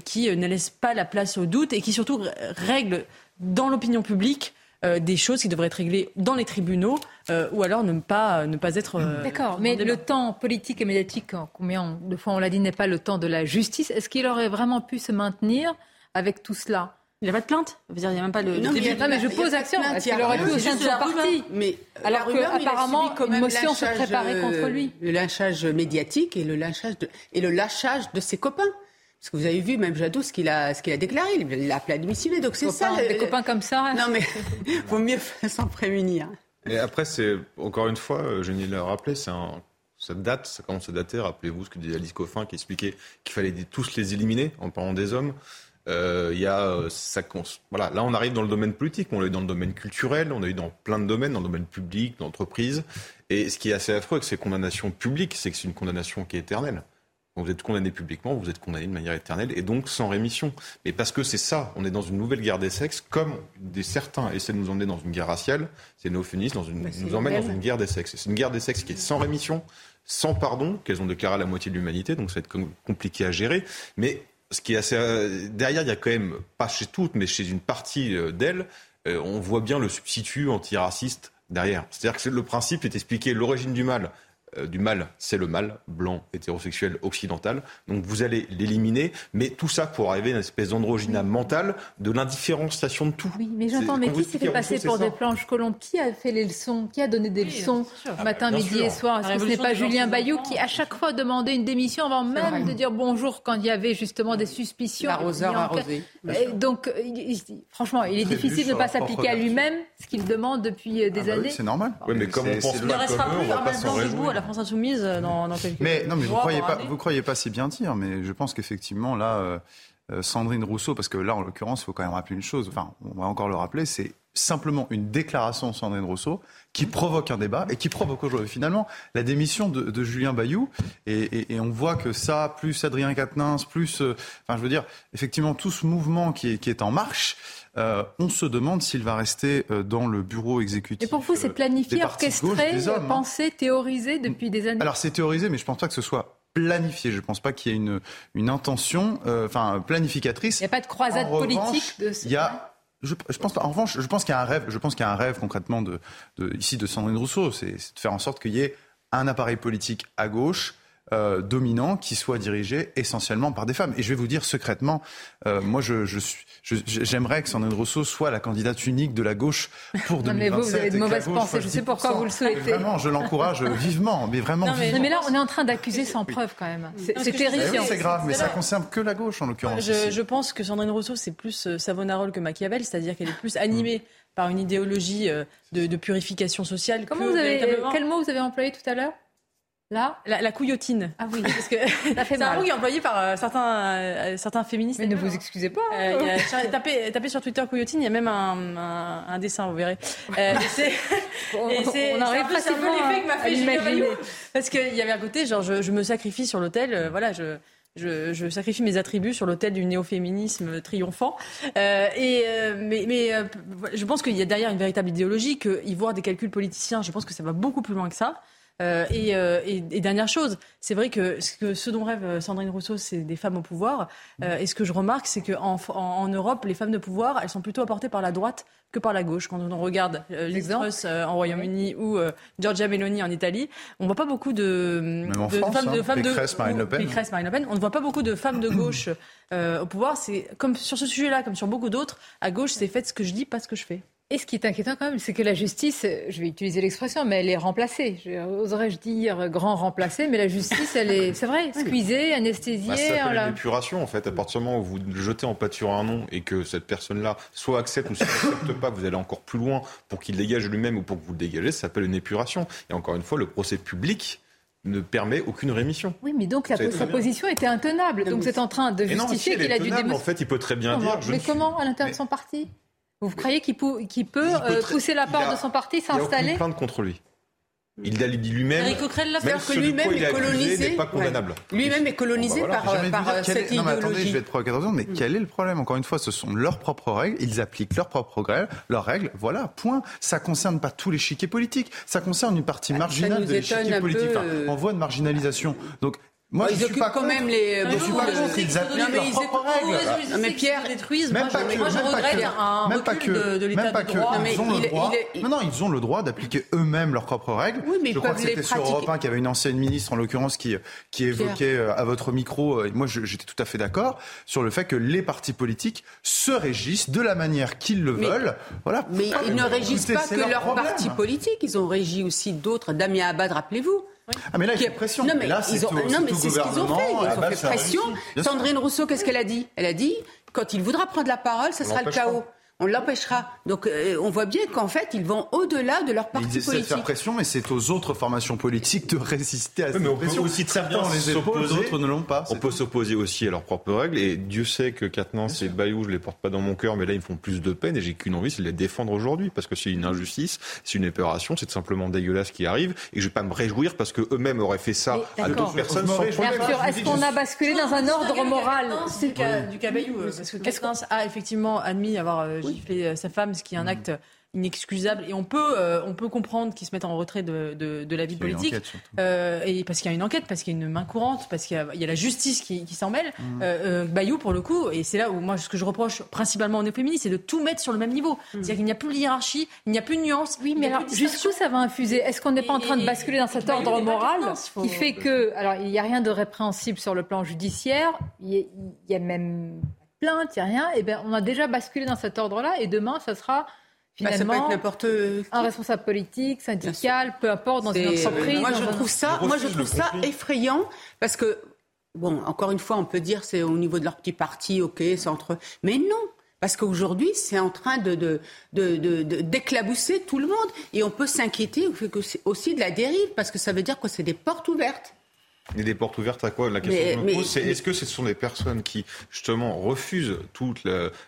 Speaker 21: qui ne laisse pas la place au doute et qui surtout règle dans l'opinion publique euh, des choses qui devraient être réglées dans les tribunaux euh, ou alors ne pas, ne pas être.
Speaker 1: Euh, D'accord, mais le temps politique et médiatique, combien de fois on l'a dit, n'est pas le temps de la justice. Est-ce qu'il aurait vraiment pu se maintenir avec tout cela?
Speaker 21: Il n'y a pas de plainte? Il n'y a même pas le.
Speaker 1: Non, mais, je pose action. Est-ce qu'il aurait pu au sein de son parti
Speaker 8: Mais
Speaker 1: alors qu'apparemment, une motion se préparait contre lui.
Speaker 8: Le lynchage médiatique et le lynchage de, et le lâchage de ses copains. Parce que vous avez vu, même Jadot, ce qu'il a, ce qu'il a déclaré, il a appelé à démissionner. Donc c'est ça.
Speaker 1: Des copains comme ça.
Speaker 8: Non, mais vaut mieux s'en prémunir.
Speaker 6: Et après, c'est encore une fois, euh, je de le rappeler, c'est un, ça date, ça commence à dater. Rappelez-vous ce que disait Alice Coffin qui expliquait qu'il fallait tous les éliminer en parlant des hommes. Euh, il y a, euh, ça, voilà, là on arrive dans le domaine politique, on est dans le domaine culturel, on est dans plein de domaines, dans le domaine public, d'entreprise. Et ce qui est assez affreux avec ces condamnations publiques, c'est que c'est une condamnation qui est éternelle. Vous êtes condamné publiquement, vous êtes condamné de manière éternelle et donc sans rémission. Mais parce que c'est ça, on est dans une nouvelle guerre des sexes, comme des certains essaient de nous emmener dans une guerre raciale, c'est nos féministes dans une, nous emmènent dans une guerre des sexes. C'est une guerre des sexes qui est sans rémission, sans pardon, qu'elles ont déclaré à la moitié de l'humanité, donc ça va être compliqué à gérer. Mais ce qui est assez euh, derrière, il y a quand même pas chez toutes, mais chez une partie euh, d'elles, euh, on voit bien le substitut antiraciste derrière. C'est-à-dire que le principe est d'expliquer l'origine du mal du mal, c'est le mal, blanc, hétérosexuel, occidental. Donc vous allez l'éliminer, mais tout ça pour arriver à une espèce d'androgyna mentale de l'indifférenciation de tout.
Speaker 1: Oui, mais j'entends, mais qui s'est fait passer pour des planches colombes? Qui a fait les leçons? Qui a donné des leçons matin, midi et soir? Est-ce que ce n'est pas Julien Bayou qui, à chaque fois, demandait une démission avant même de dire bonjour quand il y avait justement des suspicions
Speaker 8: L'arroseur arrosé.
Speaker 1: Donc, franchement, il est difficile de ne pas s'appliquer à lui-même ce qu'il demande depuis euh, des
Speaker 5: ah bah
Speaker 1: années.
Speaker 5: c'est normal.
Speaker 6: Oui, mais comme on pense pas comme eux, on va pas s'en réjouir.
Speaker 21: France Insoumise euh, dans, dans quelques
Speaker 5: Mais non, mais vous croyez pas, vous croyez pas si bien dire, mais je pense qu'effectivement là. Euh, Sandrine Rousseau, parce que là, en l'occurrence, il faut quand même rappeler une chose, enfin, on va encore le rappeler, c'est simplement une déclaration de Sandrine Rousseau qui provoque un débat et qui provoque aujourd'hui finalement la démission de, Julien Bayou. Et, on voit que ça, plus Adrien Quatennens, plus, euh, enfin je veux dire, effectivement tout ce mouvement qui est, qui est en marche, euh, on se demande s'il va rester euh, dans le bureau exécutif.
Speaker 1: Et pour vous, c'est planifié, orchestré, hein. pensé, théorisé depuis des années
Speaker 5: Alors c'est théorisé, mais je ne pense pas que ce soit planifié. Je ne pense pas qu'il y ait une, une intention, enfin planificatrice.
Speaker 1: Il n'y a pas de croisade politique de ce
Speaker 5: Il y a je, pense pas. En revanche, je pense qu'il y a un rêve. Je pense qu'il y a un rêve concrètement de, ici de Sandrine Rousseau, c'est de faire en sorte qu'il y ait un appareil politique à gauche euh, dominant qui soit dirigé essentiellement par des femmes. Et je vais vous dire secrètement, euh, moi, je, je suis, j'aimerais que Sandrine Rousseau soit la candidate unique de la gauche pour 2027. Non, mais
Speaker 1: vous, vous avez de mauvaises pensées. Je sais pourquoi vous le souhaitez.
Speaker 5: vraiment, je l'encourage vivement, mais vraiment. Non
Speaker 1: mais, mais, là, on est en train d'accuser sans preuve quand même. C'est terrifiant.
Speaker 5: c'est grave, mais ça concerne que la gauche en l'occurrence.
Speaker 21: Je, je, pense que Sandrine Rousseau, c'est plus euh, Savonarole que Machiavel, c'est-à-dire qu'elle est plus animée. par une idéologie de, de purification sociale.
Speaker 1: Comment vous avez, quel mot vous avez employé tout à l'heure?
Speaker 21: Là la, couillotine.
Speaker 1: Ah oui,
Speaker 21: parce que c'est un mot qui est employé par euh, certains, euh, certains féministes.
Speaker 1: Mais ne vous excusez pas.
Speaker 21: Euh, tapez, sur Twitter couillotine, il y a même un, un, dessin, vous verrez. Euh, c'est,
Speaker 1: on, on arrive
Speaker 21: un peu, l'effet que m'a fait Julien Parce qu'il y avait un côté, genre, je, je me sacrifie sur l'autel, voilà, je, je, je, sacrifie mes attributs sur l'autel du néo-féminisme triomphant. Euh, et, mais, mais je pense qu'il y a derrière une véritable idéologie, y voir des calculs politiciens, je pense que ça va beaucoup plus loin que ça. Euh, euh, et, dernière chose, c'est vrai que ce, dont rêve euh, Sandrine Rousseau, c'est des femmes au pouvoir. et ce que je remarque, c'est qu'en en, Europe, les femmes de pouvoir, elles sont plutôt apportées par la droite que par la gauche. Quand on regarde Liz Truss en Royaume-uni ou Giorgia Meloni en Italie, on voit pas beaucoup de,
Speaker 5: femmes, de, femmes
Speaker 21: de
Speaker 5: Marine Le Pen.
Speaker 21: Marine Le Pen. On ne voit pas beaucoup de femmes de gauche au pouvoir. C'est comme sur ce sujet-là, comme sur beaucoup d'autres, à gauche, c'est fait ce que je dis, pas ce que je fais.
Speaker 1: Et ce qui est inquiétant quand même, c'est que la justice, je vais utiliser l'expression, mais elle est remplacée. Oserais-je dire grand remplacée, mais la justice, elle est, c'est vrai, squeezée, anesthésiée. Bah,
Speaker 6: ça s'appelle une épuration, en fait. À partir du moment où vous jetez en pâture un nom et que cette personne-là soit accepte ou soit n'accepte pas, vous allez encore plus loin pour qu'il dégage lui-même ou pour que vous le dégagez, ça s'appelle une épuration. Et encore une fois, le procès public ne permet aucune rémission.
Speaker 1: Oui, mais donc la, sa position était intenable. Donc vous êtes en train de justifier qu'il a dû
Speaker 6: démontrer. En fait, il peut très bien dire.
Speaker 1: mais comment à l'intérieur de son parti vous croyez qu'il peut, euh, pousser la porte de son parti, s'installer
Speaker 6: Il n'y a contre lui. Il l'a dit lui-même.
Speaker 8: Eric Coquerel l'a fait que lui-même est colonisé.
Speaker 6: Pas condamnable.
Speaker 8: Lui-même est colonisé par, par cette idéologie. Non, mais attendez,
Speaker 5: je vais être provocateur, mais quel est le problème? Encore une fois, ce sont leurs propres règles. Ils appliquent leurs propres règles. Leurs règles, voilà, point. Ça concerne pas tous les chiquiers politiques. Ça concerne une partie ah, marginale de l'échiquier politique, enfin, en voie de marginalisation. Donc
Speaker 8: moi, je suis pas
Speaker 5: quand
Speaker 8: même les.
Speaker 5: Je suis pas contre. Ils appliquent leurs propres règles.
Speaker 8: Mais Pierre
Speaker 21: détruisent. Moi, je regrette un recul de l'État de droit.
Speaker 5: Ils ont le droit. Non, non, ils ont le droit d'appliquer eux-mêmes leurs propres règles.
Speaker 8: Oui, mais
Speaker 5: je crois que c'était sur Europe 1 qu'il y avait une ancienne ministre, en l'occurrence, qui qui évoquait euh, à votre micro. Euh, et moi, j'étais tout à fait d'accord sur le fait que les partis politiques se régissent de la manière qu'ils le veulent. Voilà.
Speaker 8: Mais ils ne régissent pas que leurs partis politiques. Ils ont régi aussi d'autres. Damien Abad, rappelez-vous.
Speaker 5: Ah mais là, il y a pression. Non mais, là,
Speaker 8: ils ont, non, mais c'est ce qu'ils ont fait. Ils ont fait pression. Sandrine Rousseau, qu'est-ce qu'elle a dit? Elle a dit, quand il voudra prendre la parole, ce sera le chaos on l'empêchera. Donc euh, on voit bien qu'en fait, ils vont au-delà de leur parti politique. Ils essaient de
Speaker 5: faire pression, mais c'est aux autres formations politiques de résister à cette
Speaker 6: mais
Speaker 5: on pression.
Speaker 6: Peut aussi
Speaker 5: Certains les épaules, d'autres ne l'ont pas.
Speaker 6: On peut s'opposer aussi à leurs propres règles, et Dieu sait que Quatennens et Bayou, je les porte pas dans mon cœur, mais là, ils me font plus de peine, et j'ai qu'une envie, c'est de les défendre aujourd'hui, parce que c'est une injustice, c'est une épuration, c'est simplement dégueulasse qui arrive, et je vais pas me réjouir parce que eux-mêmes auraient fait ça à d'autres personnes sans
Speaker 1: Est-ce qu'on a basculé dans un ordre moral
Speaker 21: du cas Bayou Parce que Quatennens a effectivement admis avoir euh, giflé sa femme ce qui est un mm. acte inexcusable et on peut euh, on peut comprendre qu'ils se mettent en retrait de, de, la vie politique euh, et parce qu'il y a une enquête parce qu'il y a une main courante parce qu'il y, a la justice qui, qui s'en mêle mmh. euh, Bayou pour le coup et c'est là où moi ce que je reproche principalement aux néo-féministes c'est de tout mettre sur le même niveau mmh. c'est-à-dire qu'il n'y a plus de hiérarchie il n'y a plus de nuance
Speaker 1: oui mais alors jusqu'où ça va infuser? Est-ce qu'on n'est pas en train de basculer dans cet ordre moral qui fait que alors il n'y a rien de répréhensible sur le plan judiciaire il y a, même plainte, il n'y a rien, et bien on a déjà basculé dans cet ordre-là, et demain, ça sera bah, finalement un responsable politique, syndical, peu importe, dans une entreprise.
Speaker 8: Moi, je trouve ça, moi, je trouve ça effrayant, parce que, bon, encore une fois, on peut dire c'est au niveau de leur petit parti, ok, c'est entre eux, mais non. Parce qu'aujourd'hui, c'est en train de, de, de, d'éclabousser tout le monde. Et on peut s'inquiéter aussi de la dérive, parce que ça veut dire que c'est des portes ouvertes.
Speaker 6: Et des portes ouvertes à quoi La question que je me pose, c'est est-ce que ce sont des personnes qui, justement, refusent toute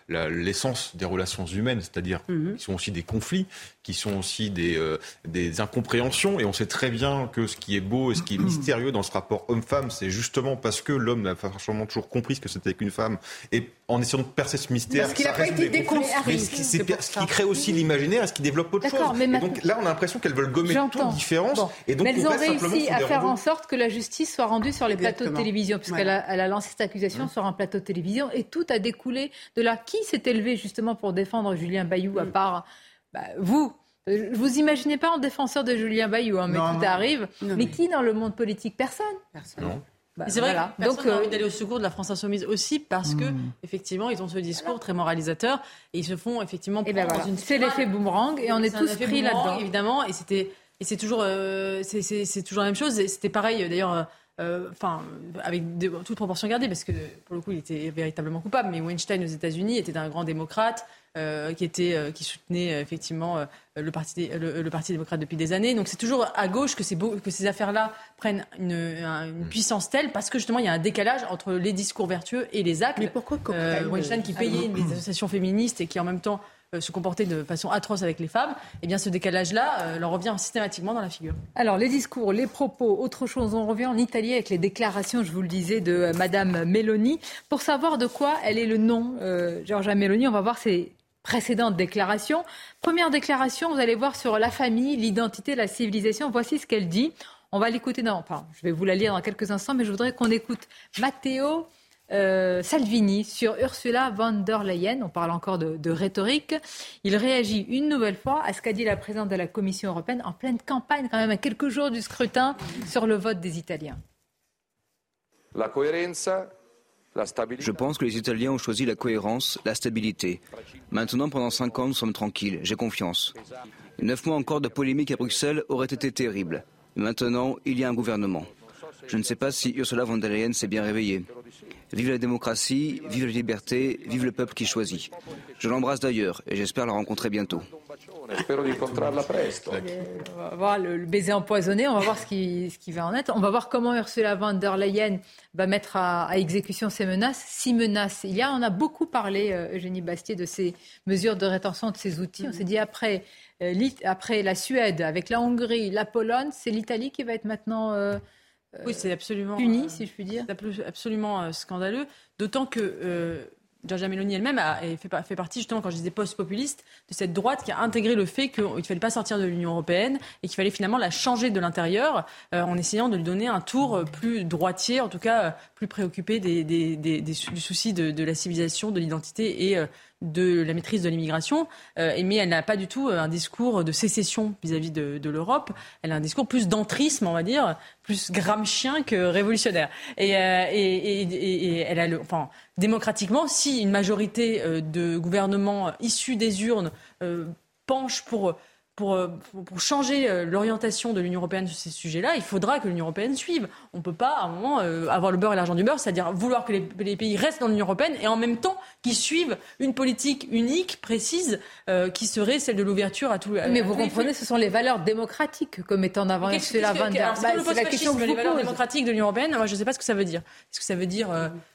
Speaker 6: l'essence des relations humaines, c'est-à-dire qui sont aussi des conflits, qui sont aussi des, euh, des incompréhensions, et on sait très bien que ce qui est beau et ce qui est mystérieux dans ce rapport homme-femme, c'est justement parce que l'homme n'a pas forcément toujours compris ce que c'était qu'une femme, et en essayant de percer ce mystère,
Speaker 8: parce qu'il n'a pas été déconstruit.
Speaker 6: Ce, ce qui crée aussi l'imaginaire et ce qui développe autre chose. Mais donc là, on a l'impression qu'elles veulent gommer toute différence, et donc
Speaker 1: mais elles ont réussi à faire en sorte que la justice soit rendue sur les plateaux de télévision, puisqu'elle a, elle a, lancé cette accusation sur un plateau de télévision, et tout a découlé de là. Qui s'est élevé justement pour défendre Julien Bayou, à mmh. part bah, vous vous imaginez pas en défenseur de Julien Bayou, hein, mais tout arrive. mais, qui dans le monde politique Personne.
Speaker 21: Personne. Non. Bah, c'est vrai que donc a envie euh, d'aller au secours de la France insoumise aussi parce que mmh. effectivement ils ont ce discours très moralisateur et ils se font effectivement
Speaker 1: et ben dans une c'est l'effet boomerang et on est, tous pris là-dedans
Speaker 21: évidemment et c'était et c'est toujours euh, c'est toujours la même chose c'était pareil d'ailleurs euh, enfin, avec toute proportion gardée, parce que pour le coup, il était véritablement coupable. Mais Weinstein aux États-Unis était un grand démocrate euh, qui était, euh, qui soutenait effectivement le parti, le, parti démocrate depuis des années. Donc c'est toujours à gauche que ces, que ces affaires-là prennent une, une, puissance telle, parce que justement il y a un décalage entre les discours vertueux et les actes.
Speaker 8: Mais pourquoi
Speaker 21: Weinstein qui payait des associations féministes et qui en même temps euh, se comporter de façon atroce avec les femmes, eh bien ce décalage-là euh, leur revient systématiquement dans la figure.
Speaker 1: Alors les discours, les propos, autre chose, on revient en Italie avec les déclarations, je vous le disais, de euh, Madame Meloni. Pour savoir de quoi elle est le nom, euh, Giorgia Meloni, on va voir ses précédentes déclarations. Première déclaration, vous allez voir sur la famille, l'identité, la civilisation. Voici ce qu'elle dit. On va l'écouter dans, enfin, je vais vous la lire dans quelques instants, mais je voudrais qu'on écoute Matteo euh, Salvini sur Ursula von der Leyen. On parle encore de, rhétorique. Il réagit une nouvelle fois à ce qu'a dit la présidente de la Commission européenne en pleine campagne, quand même à quelques jours du scrutin, sur le vote des Italiens.
Speaker 22: Je pense que les Italiens ont choisi la cohérence, la stabilité. Maintenant, pendant cinq ans, nous sommes tranquilles. J'ai confiance. Neuf mois encore de polémique à Bruxelles auraient été terribles. Maintenant, il y a un gouvernement. Je ne sais pas si Ursula von der Leyen s'est bien réveillée. Vive la démocratie, vive la liberté, vive le peuple qui choisit. Je l'embrasse d'ailleurs et j'espère la rencontrer bientôt.
Speaker 1: On va voir le, baiser empoisonné, on va voir ce qui, ce qui, va en être. On va voir comment Ursula von der Leyen va mettre à, exécution ces menaces. Si menaces il y a, on a beaucoup parlé, euh, Eugénie Bastier, de ces mesures de rétention, de ces outils. On s'est dit après, euh, après la Suède, avec la Hongrie, la Pologne, c'est l'Italie qui va être maintenant... Euh,
Speaker 21: oui, c'est absolument.
Speaker 1: Puni, euh, si je puis dire.
Speaker 21: C'est absolument euh, scandaleux. D'autant que euh, Giorgia Meloni elle-même a fait, partie, justement, quand je disais post-populiste, de cette droite qui a intégré le fait qu'il ne fallait pas sortir de l'Union européenne et qu'il fallait finalement la changer de l'intérieur en essayant de lui donner un tour plus droitier, en tout cas plus préoccupé des, du souci de, de, la civilisation, de l'identité et de la maîtrise de l'immigration, euh, mais elle n'a pas du tout euh, un discours de sécession vis-à-vis de, l'Europe. Elle a un discours plus d'entrisme, on va dire, plus gramscien que révolutionnaire. Et, euh, et, elle a le, enfin, démocratiquement, si une majorité de gouvernements issus des urnes penche pour euh, pour, pour, changer euh, l'orientation de l'Union européenne sur ces sujets-là, il faudra que l'Union européenne suive. On ne peut pas, à un moment, euh, avoir le beurre et l'argent du beurre, c'est-à-dire vouloir que les, pays restent dans l'Union européenne et en même temps qu'ils suivent une politique unique, précise, qui serait celle de l'ouverture à tout.
Speaker 1: Mais vous comprenez, ce sont les valeurs démocratiques comme étant en avant
Speaker 21: C'est la, bah, la question que les valeurs démocratiques de l'Union européenne. Moi, je ne sais pas ce que ça veut dire. Est-ce que ça veut dire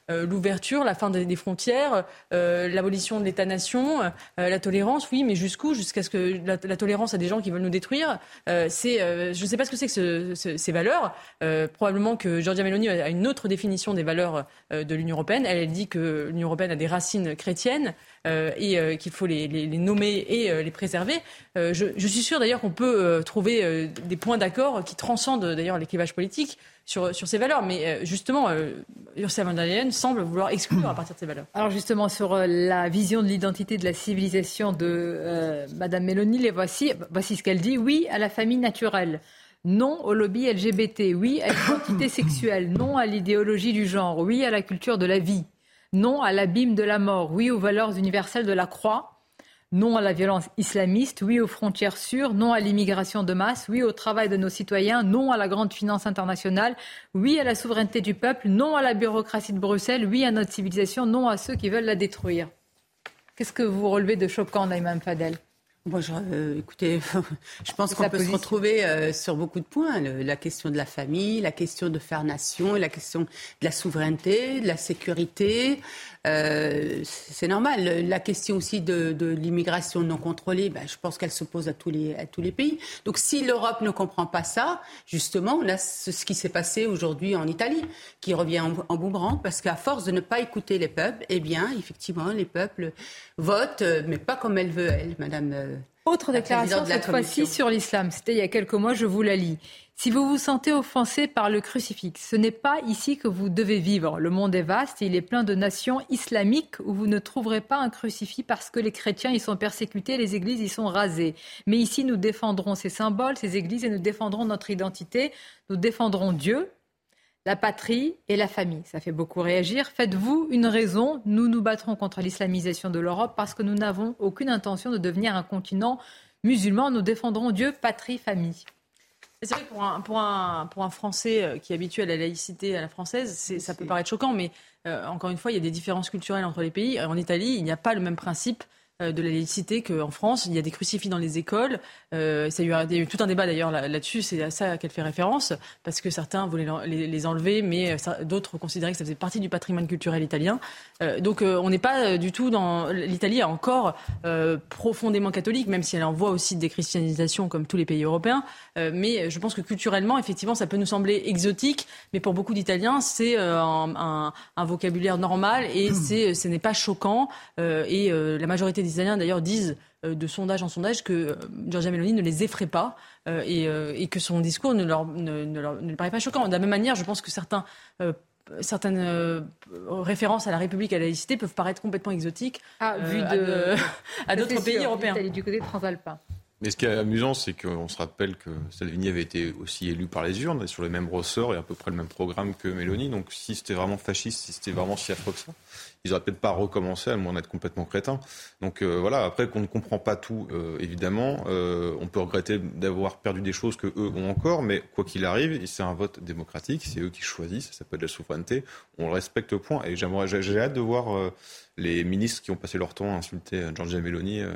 Speaker 21: l'ouverture, la fin des, frontières, l'abolition de l'État-nation, la tolérance? Oui, mais jusqu'où? Jusqu'à ce que la tolérance à des gens qui veulent nous détruire. Euh, c'est, euh, je ne sais pas ce que c'est que ces valeurs. Euh, probablement que Giorgia Meloni a une autre définition des valeurs de l'Union européenne. Elle, dit que l'Union européenne a des racines chrétiennes et qu'il faut les, nommer et les préserver. Je, je, suis sûre d'ailleurs qu'on peut trouver des points d'accord qui transcendent d'ailleurs les clivages politiques sur, ces valeurs. Mais euh, justement, euh, Ursula von der Leyen semble vouloir exclure à partir de ces valeurs.
Speaker 1: Alors justement, sur euh, la vision de l'identité de la civilisation de Madame Mélanie, les voici. Voici ce qu'elle dit. Oui à la famille naturelle. Non au lobby LGBT. Oui à l'identité sexuelle. Non à l'idéologie du genre. Oui à la culture de la vie. Non à l'abîme de la mort. Oui aux valeurs universelles de la croix non à la violence islamiste, oui aux frontières sûres, non à l'immigration de masse, oui au travail de nos citoyens, non à la grande finance internationale, oui à la souveraineté du peuple, non à la bureaucratie de Bruxelles, oui à notre civilisation, non à ceux qui veulent la détruire. Qu'est-ce que vous relevez de choquant, Naïm Fadel?
Speaker 8: Moi, euh, écoutez, je pense qu'on peut se retrouver euh, sur beaucoup de points. la question de la famille, la question de faire nation, la question de la souveraineté, de la sécurité. Euh, c'est normal. La question aussi de, de l'immigration non contrôlée, ben, je pense qu'elle se pose à tous, les, à tous les pays. Donc si l'Europe ne comprend pas ça, justement, on a ce, qui s'est passé aujourd'hui en Italie, qui revient en, en boomerang, parce qu'à force de ne pas écouter les peuples, eh bien, effectivement, les peuples votent, mais pas comme elle veut, elle, Madame
Speaker 1: autre déclaration, cette fois-ci sur l'islam. C'était il y a quelques mois, je vous la lis. Si vous vous sentez offensé par le crucifix, ce n'est pas ici que vous devez vivre. Le monde est vaste et il est plein de nations islamiques où vous ne trouverez pas un crucifix parce que les chrétiens y sont persécutés, les églises y sont rasées. Mais ici, nous défendrons ces symboles, ces églises et nous défendrons notre identité. Nous défendrons Dieu, la patrie et la famille. Ça fait beaucoup réagir. Faites-vous une raison. Nous nous battrons contre l'islamisation de l'Europe parce que nous n'avons aucune intention de devenir un continent musulman. Nous défendrons Dieu, patrie, famille.
Speaker 21: C'est vrai, pour un, pour, un, pour un Français euh, qui est habitué à la laïcité à la française, ça peut paraître choquant, mais euh, encore une fois, il y a des différences culturelles entre les pays. En Italie, il n'y a pas le même principe euh, de la laïcité qu'en France. Il y a des crucifix dans les écoles. Euh, ça, il, y a eu, tout un débat d'ailleurs là-dessus. c'est à ça qu'elle fait référence, parce que certains voulaient les, enlever, mais euh, d'autres considéraient que ça faisait partie du patrimoine culturel italien. donc on n'est pas du tout dans... L'Italie est encore profondément catholique, même si elle envoie aussi des christianisations comme tous les pays européens. mais je pense que culturellement, effectivement, ça peut nous sembler exotique, mais pour beaucoup d'Italiens, c'est un, un, vocabulaire normal et ce n'est pas choquant. et la majorité des Italiens d'ailleurs disent euh, de sondage en sondage que euh, Giorgia Meloni ne les effraie pas euh, et, que son discours ne leur, ne, paraît pas choquant. De la même manière, je pense que certains certaines références à la République et à la laïcité peuvent paraître complètement exotiques
Speaker 1: ah, vu de,
Speaker 21: à d'autres pays européens.
Speaker 1: Du côté transalpin.
Speaker 6: Mais ce qui est amusant, c'est qu'on se rappelle que Salvini avait été aussi élu par les urnes, sur les mêmes ressorts et à peu près le même programme que Mélanie. Donc si c'était vraiment fasciste, si c'était vraiment si affreux que ça, ils n'auraient peut-être pas recommencé à moins d'être complètement crétins. Donc euh, voilà, après qu'on ne comprend pas tout, euh, évidemment, euh, on peut regretter d'avoir perdu des choses que eux ont encore, mais quoi qu'il arrive, c'est un vote démocratique, c'est eux qui choisissent, ça s'appelle la souveraineté, on le respecte au point. Et j'aimerais, j'ai hâte de voir les ministres qui ont passé leur temps à insulter Giorgia Meloni à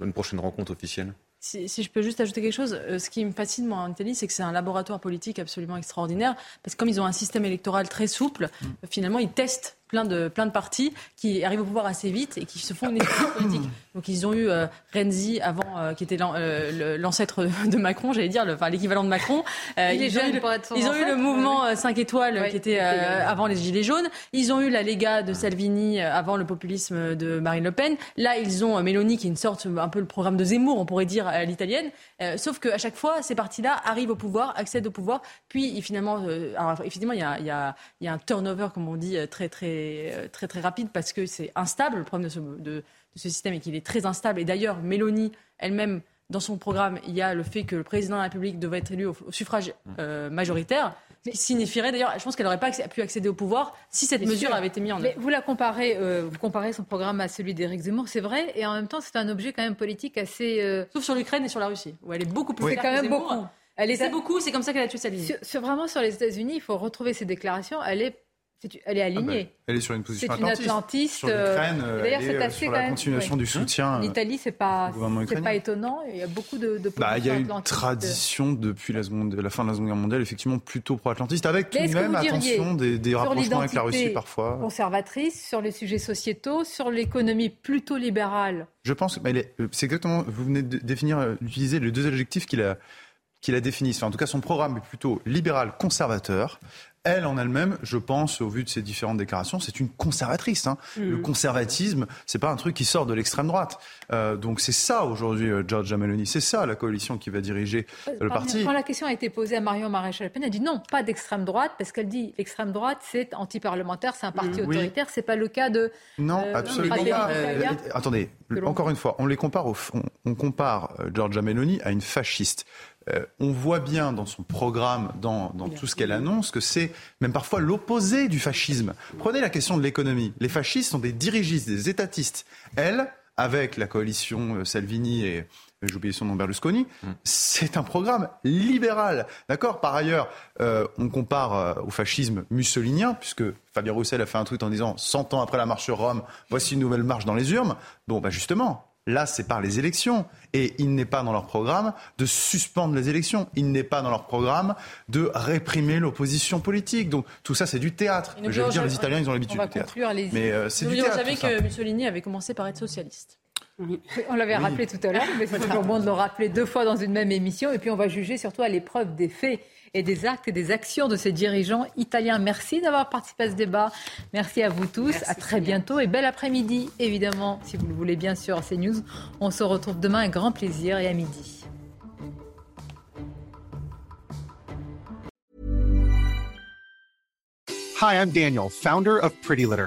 Speaker 6: une prochaine rencontre officielle.
Speaker 21: Si, je peux juste ajouter quelque chose, euh, ce qui me fascine moi en Italie, c'est que c'est un laboratoire politique absolument extraordinaire, parce que comme ils ont un système électoral très souple, mm. finalement ils testent plein de, plein de partis qui arrivent au pouvoir assez vite et qui se font une expérience politique. Donc ils ont eu euh, Renzi avant, euh, qui était euh, l'ancêtre de Macron, j'allais dire, enfin l'équivalent de Macron. ils, ont eu le, ils ont eu le mouvement 5 étoiles qui était avant les Gilets jaunes. Ils ont eu la Lega de Salvini avant le populisme de Marine Le Pen. Là, ils ont Mélanie qui est une sorte, un peu le programme de Zemmour, on pourrait dire, à l'italienne. sauf qu'à chaque fois, ces partis-là arrivent au pouvoir, accèdent au pouvoir, puis finalement, alors, effectivement, il y a, il y, a, il y a un turnover, comme on dit, très très euh, très très rapide parce que c'est instable. Le problème de ce, de, ce système est qu'il est très instable. Et d'ailleurs, Mélanie elle-même, dans son programme, il y a le fait que le président de la République devait être élu au, suffrage euh, majoritaire. Ce qui signifierait d'ailleurs, je pense qu'elle n'aurait pas pu accéder au pouvoir si cette mesure avait été mise en œuvre.
Speaker 1: vous la comparez, euh, vous comparez son programme à celui d'Éric Zemmour, c'est vrai, et en même temps c'est un objet quand même politique assez.
Speaker 21: Sauf sur l'Ukraine et sur la Russie, où elle est beaucoup plus.
Speaker 1: C'est quand même beaucoup.
Speaker 21: Elle est... C'est beaucoup, c'est comme ça qu'elle a tué sa
Speaker 1: Sur, sur, vraiment sur les États-Unis, il faut retrouver ses déclarations. Elle est elle est alignée.
Speaker 5: Ah bah, elle est sur une position
Speaker 1: une atlantiste. Sur l'Ukraine,
Speaker 5: euh, d'ailleurs, c'est euh, assez sur la continuation du soutien.
Speaker 1: L'Italie, c'est pas, c'est pas étonnant. Il y a beaucoup de. de
Speaker 5: bah, il y a une tradition depuis la, seconde, la, fin de la Seconde Guerre mondiale, effectivement, plutôt pro-atlantiste, avec tout de même attention des, des rapprochements avec la Russie parfois.
Speaker 1: Conservatrice sur les sujets sociétaux, sur l'économie plutôt libérale?
Speaker 5: Je pense, que c'est exactement. Vous venez de définir, d'utiliser les deux adjectifs qu'il a qu'il a en tout cas, son programme est plutôt libéral conservateur elle en elle-même, je pense, au vu de ses différentes déclarations, c'est une conservatrice. Hein. Le mm. conservatisme, c'est pas un truc qui sort de l'extrême droite. Euh, donc c'est ça aujourd'hui, euh, George Meloni, c'est ça la coalition qui va diriger euh, le parti.
Speaker 1: Quand la question a été posée à Marion Maréchal Le Pen, elle dit non, pas d'extrême droite, parce qu'elle dit l'extrême droite, c'est anti-parlementaire, c'est un parti mm. autoritaire, c'est pas le cas de.
Speaker 5: Non, absolument pas. attendez, encore une fois, on les compare, au, on, on compare Georgia Meloni à une fasciste. Euh, on voit bien dans son programme, dans, tout ce qu'elle annonce, que c'est même parfois l'opposé du fascisme. Prenez la question de l'économie. Les fascistes sont des dirigistes, des étatistes. Elle, avec la coalition euh, Salvini et j'ai oublié son nom, Berlusconi, mm. c'est un programme libéral. D'accord? Par ailleurs, euh, on compare au fascisme mussolinien, puisque Fabien Roussel a fait un tweet en disant 100 ans après la marche sur Rome, voici une nouvelle marche dans les urnes. Bon, bah justement, Là, c'est par les élections. Et il n'est pas dans leur programme de suspendre les élections. Il n'est pas dans leur programme de réprimer l'opposition politique. Donc tout ça, c'est du théâtre. Je veux dire, les Italiens, ils ont l'habitude du théâtre. Mais euh, c'est du théâtre.
Speaker 21: Vous savez que Mussolini avait commencé par être socialiste.
Speaker 1: On l'avait rappelé tout à l'heure, mais c'est toujours bon de le rappeler deux fois dans une même émission. Et puis on va juger surtout à l'épreuve des faits et des actes et des actions de ces dirigeants italiens. Merci d'avoir participé à ce débat. Merci à vous tous. à très bientôt et bel après-midi, évidemment, si vous le voulez bien sûr, CNews. On se retrouve demain avec grand plaisir et à midi.
Speaker 23: Hi, I'm Daniel, founder of Pretty Litter.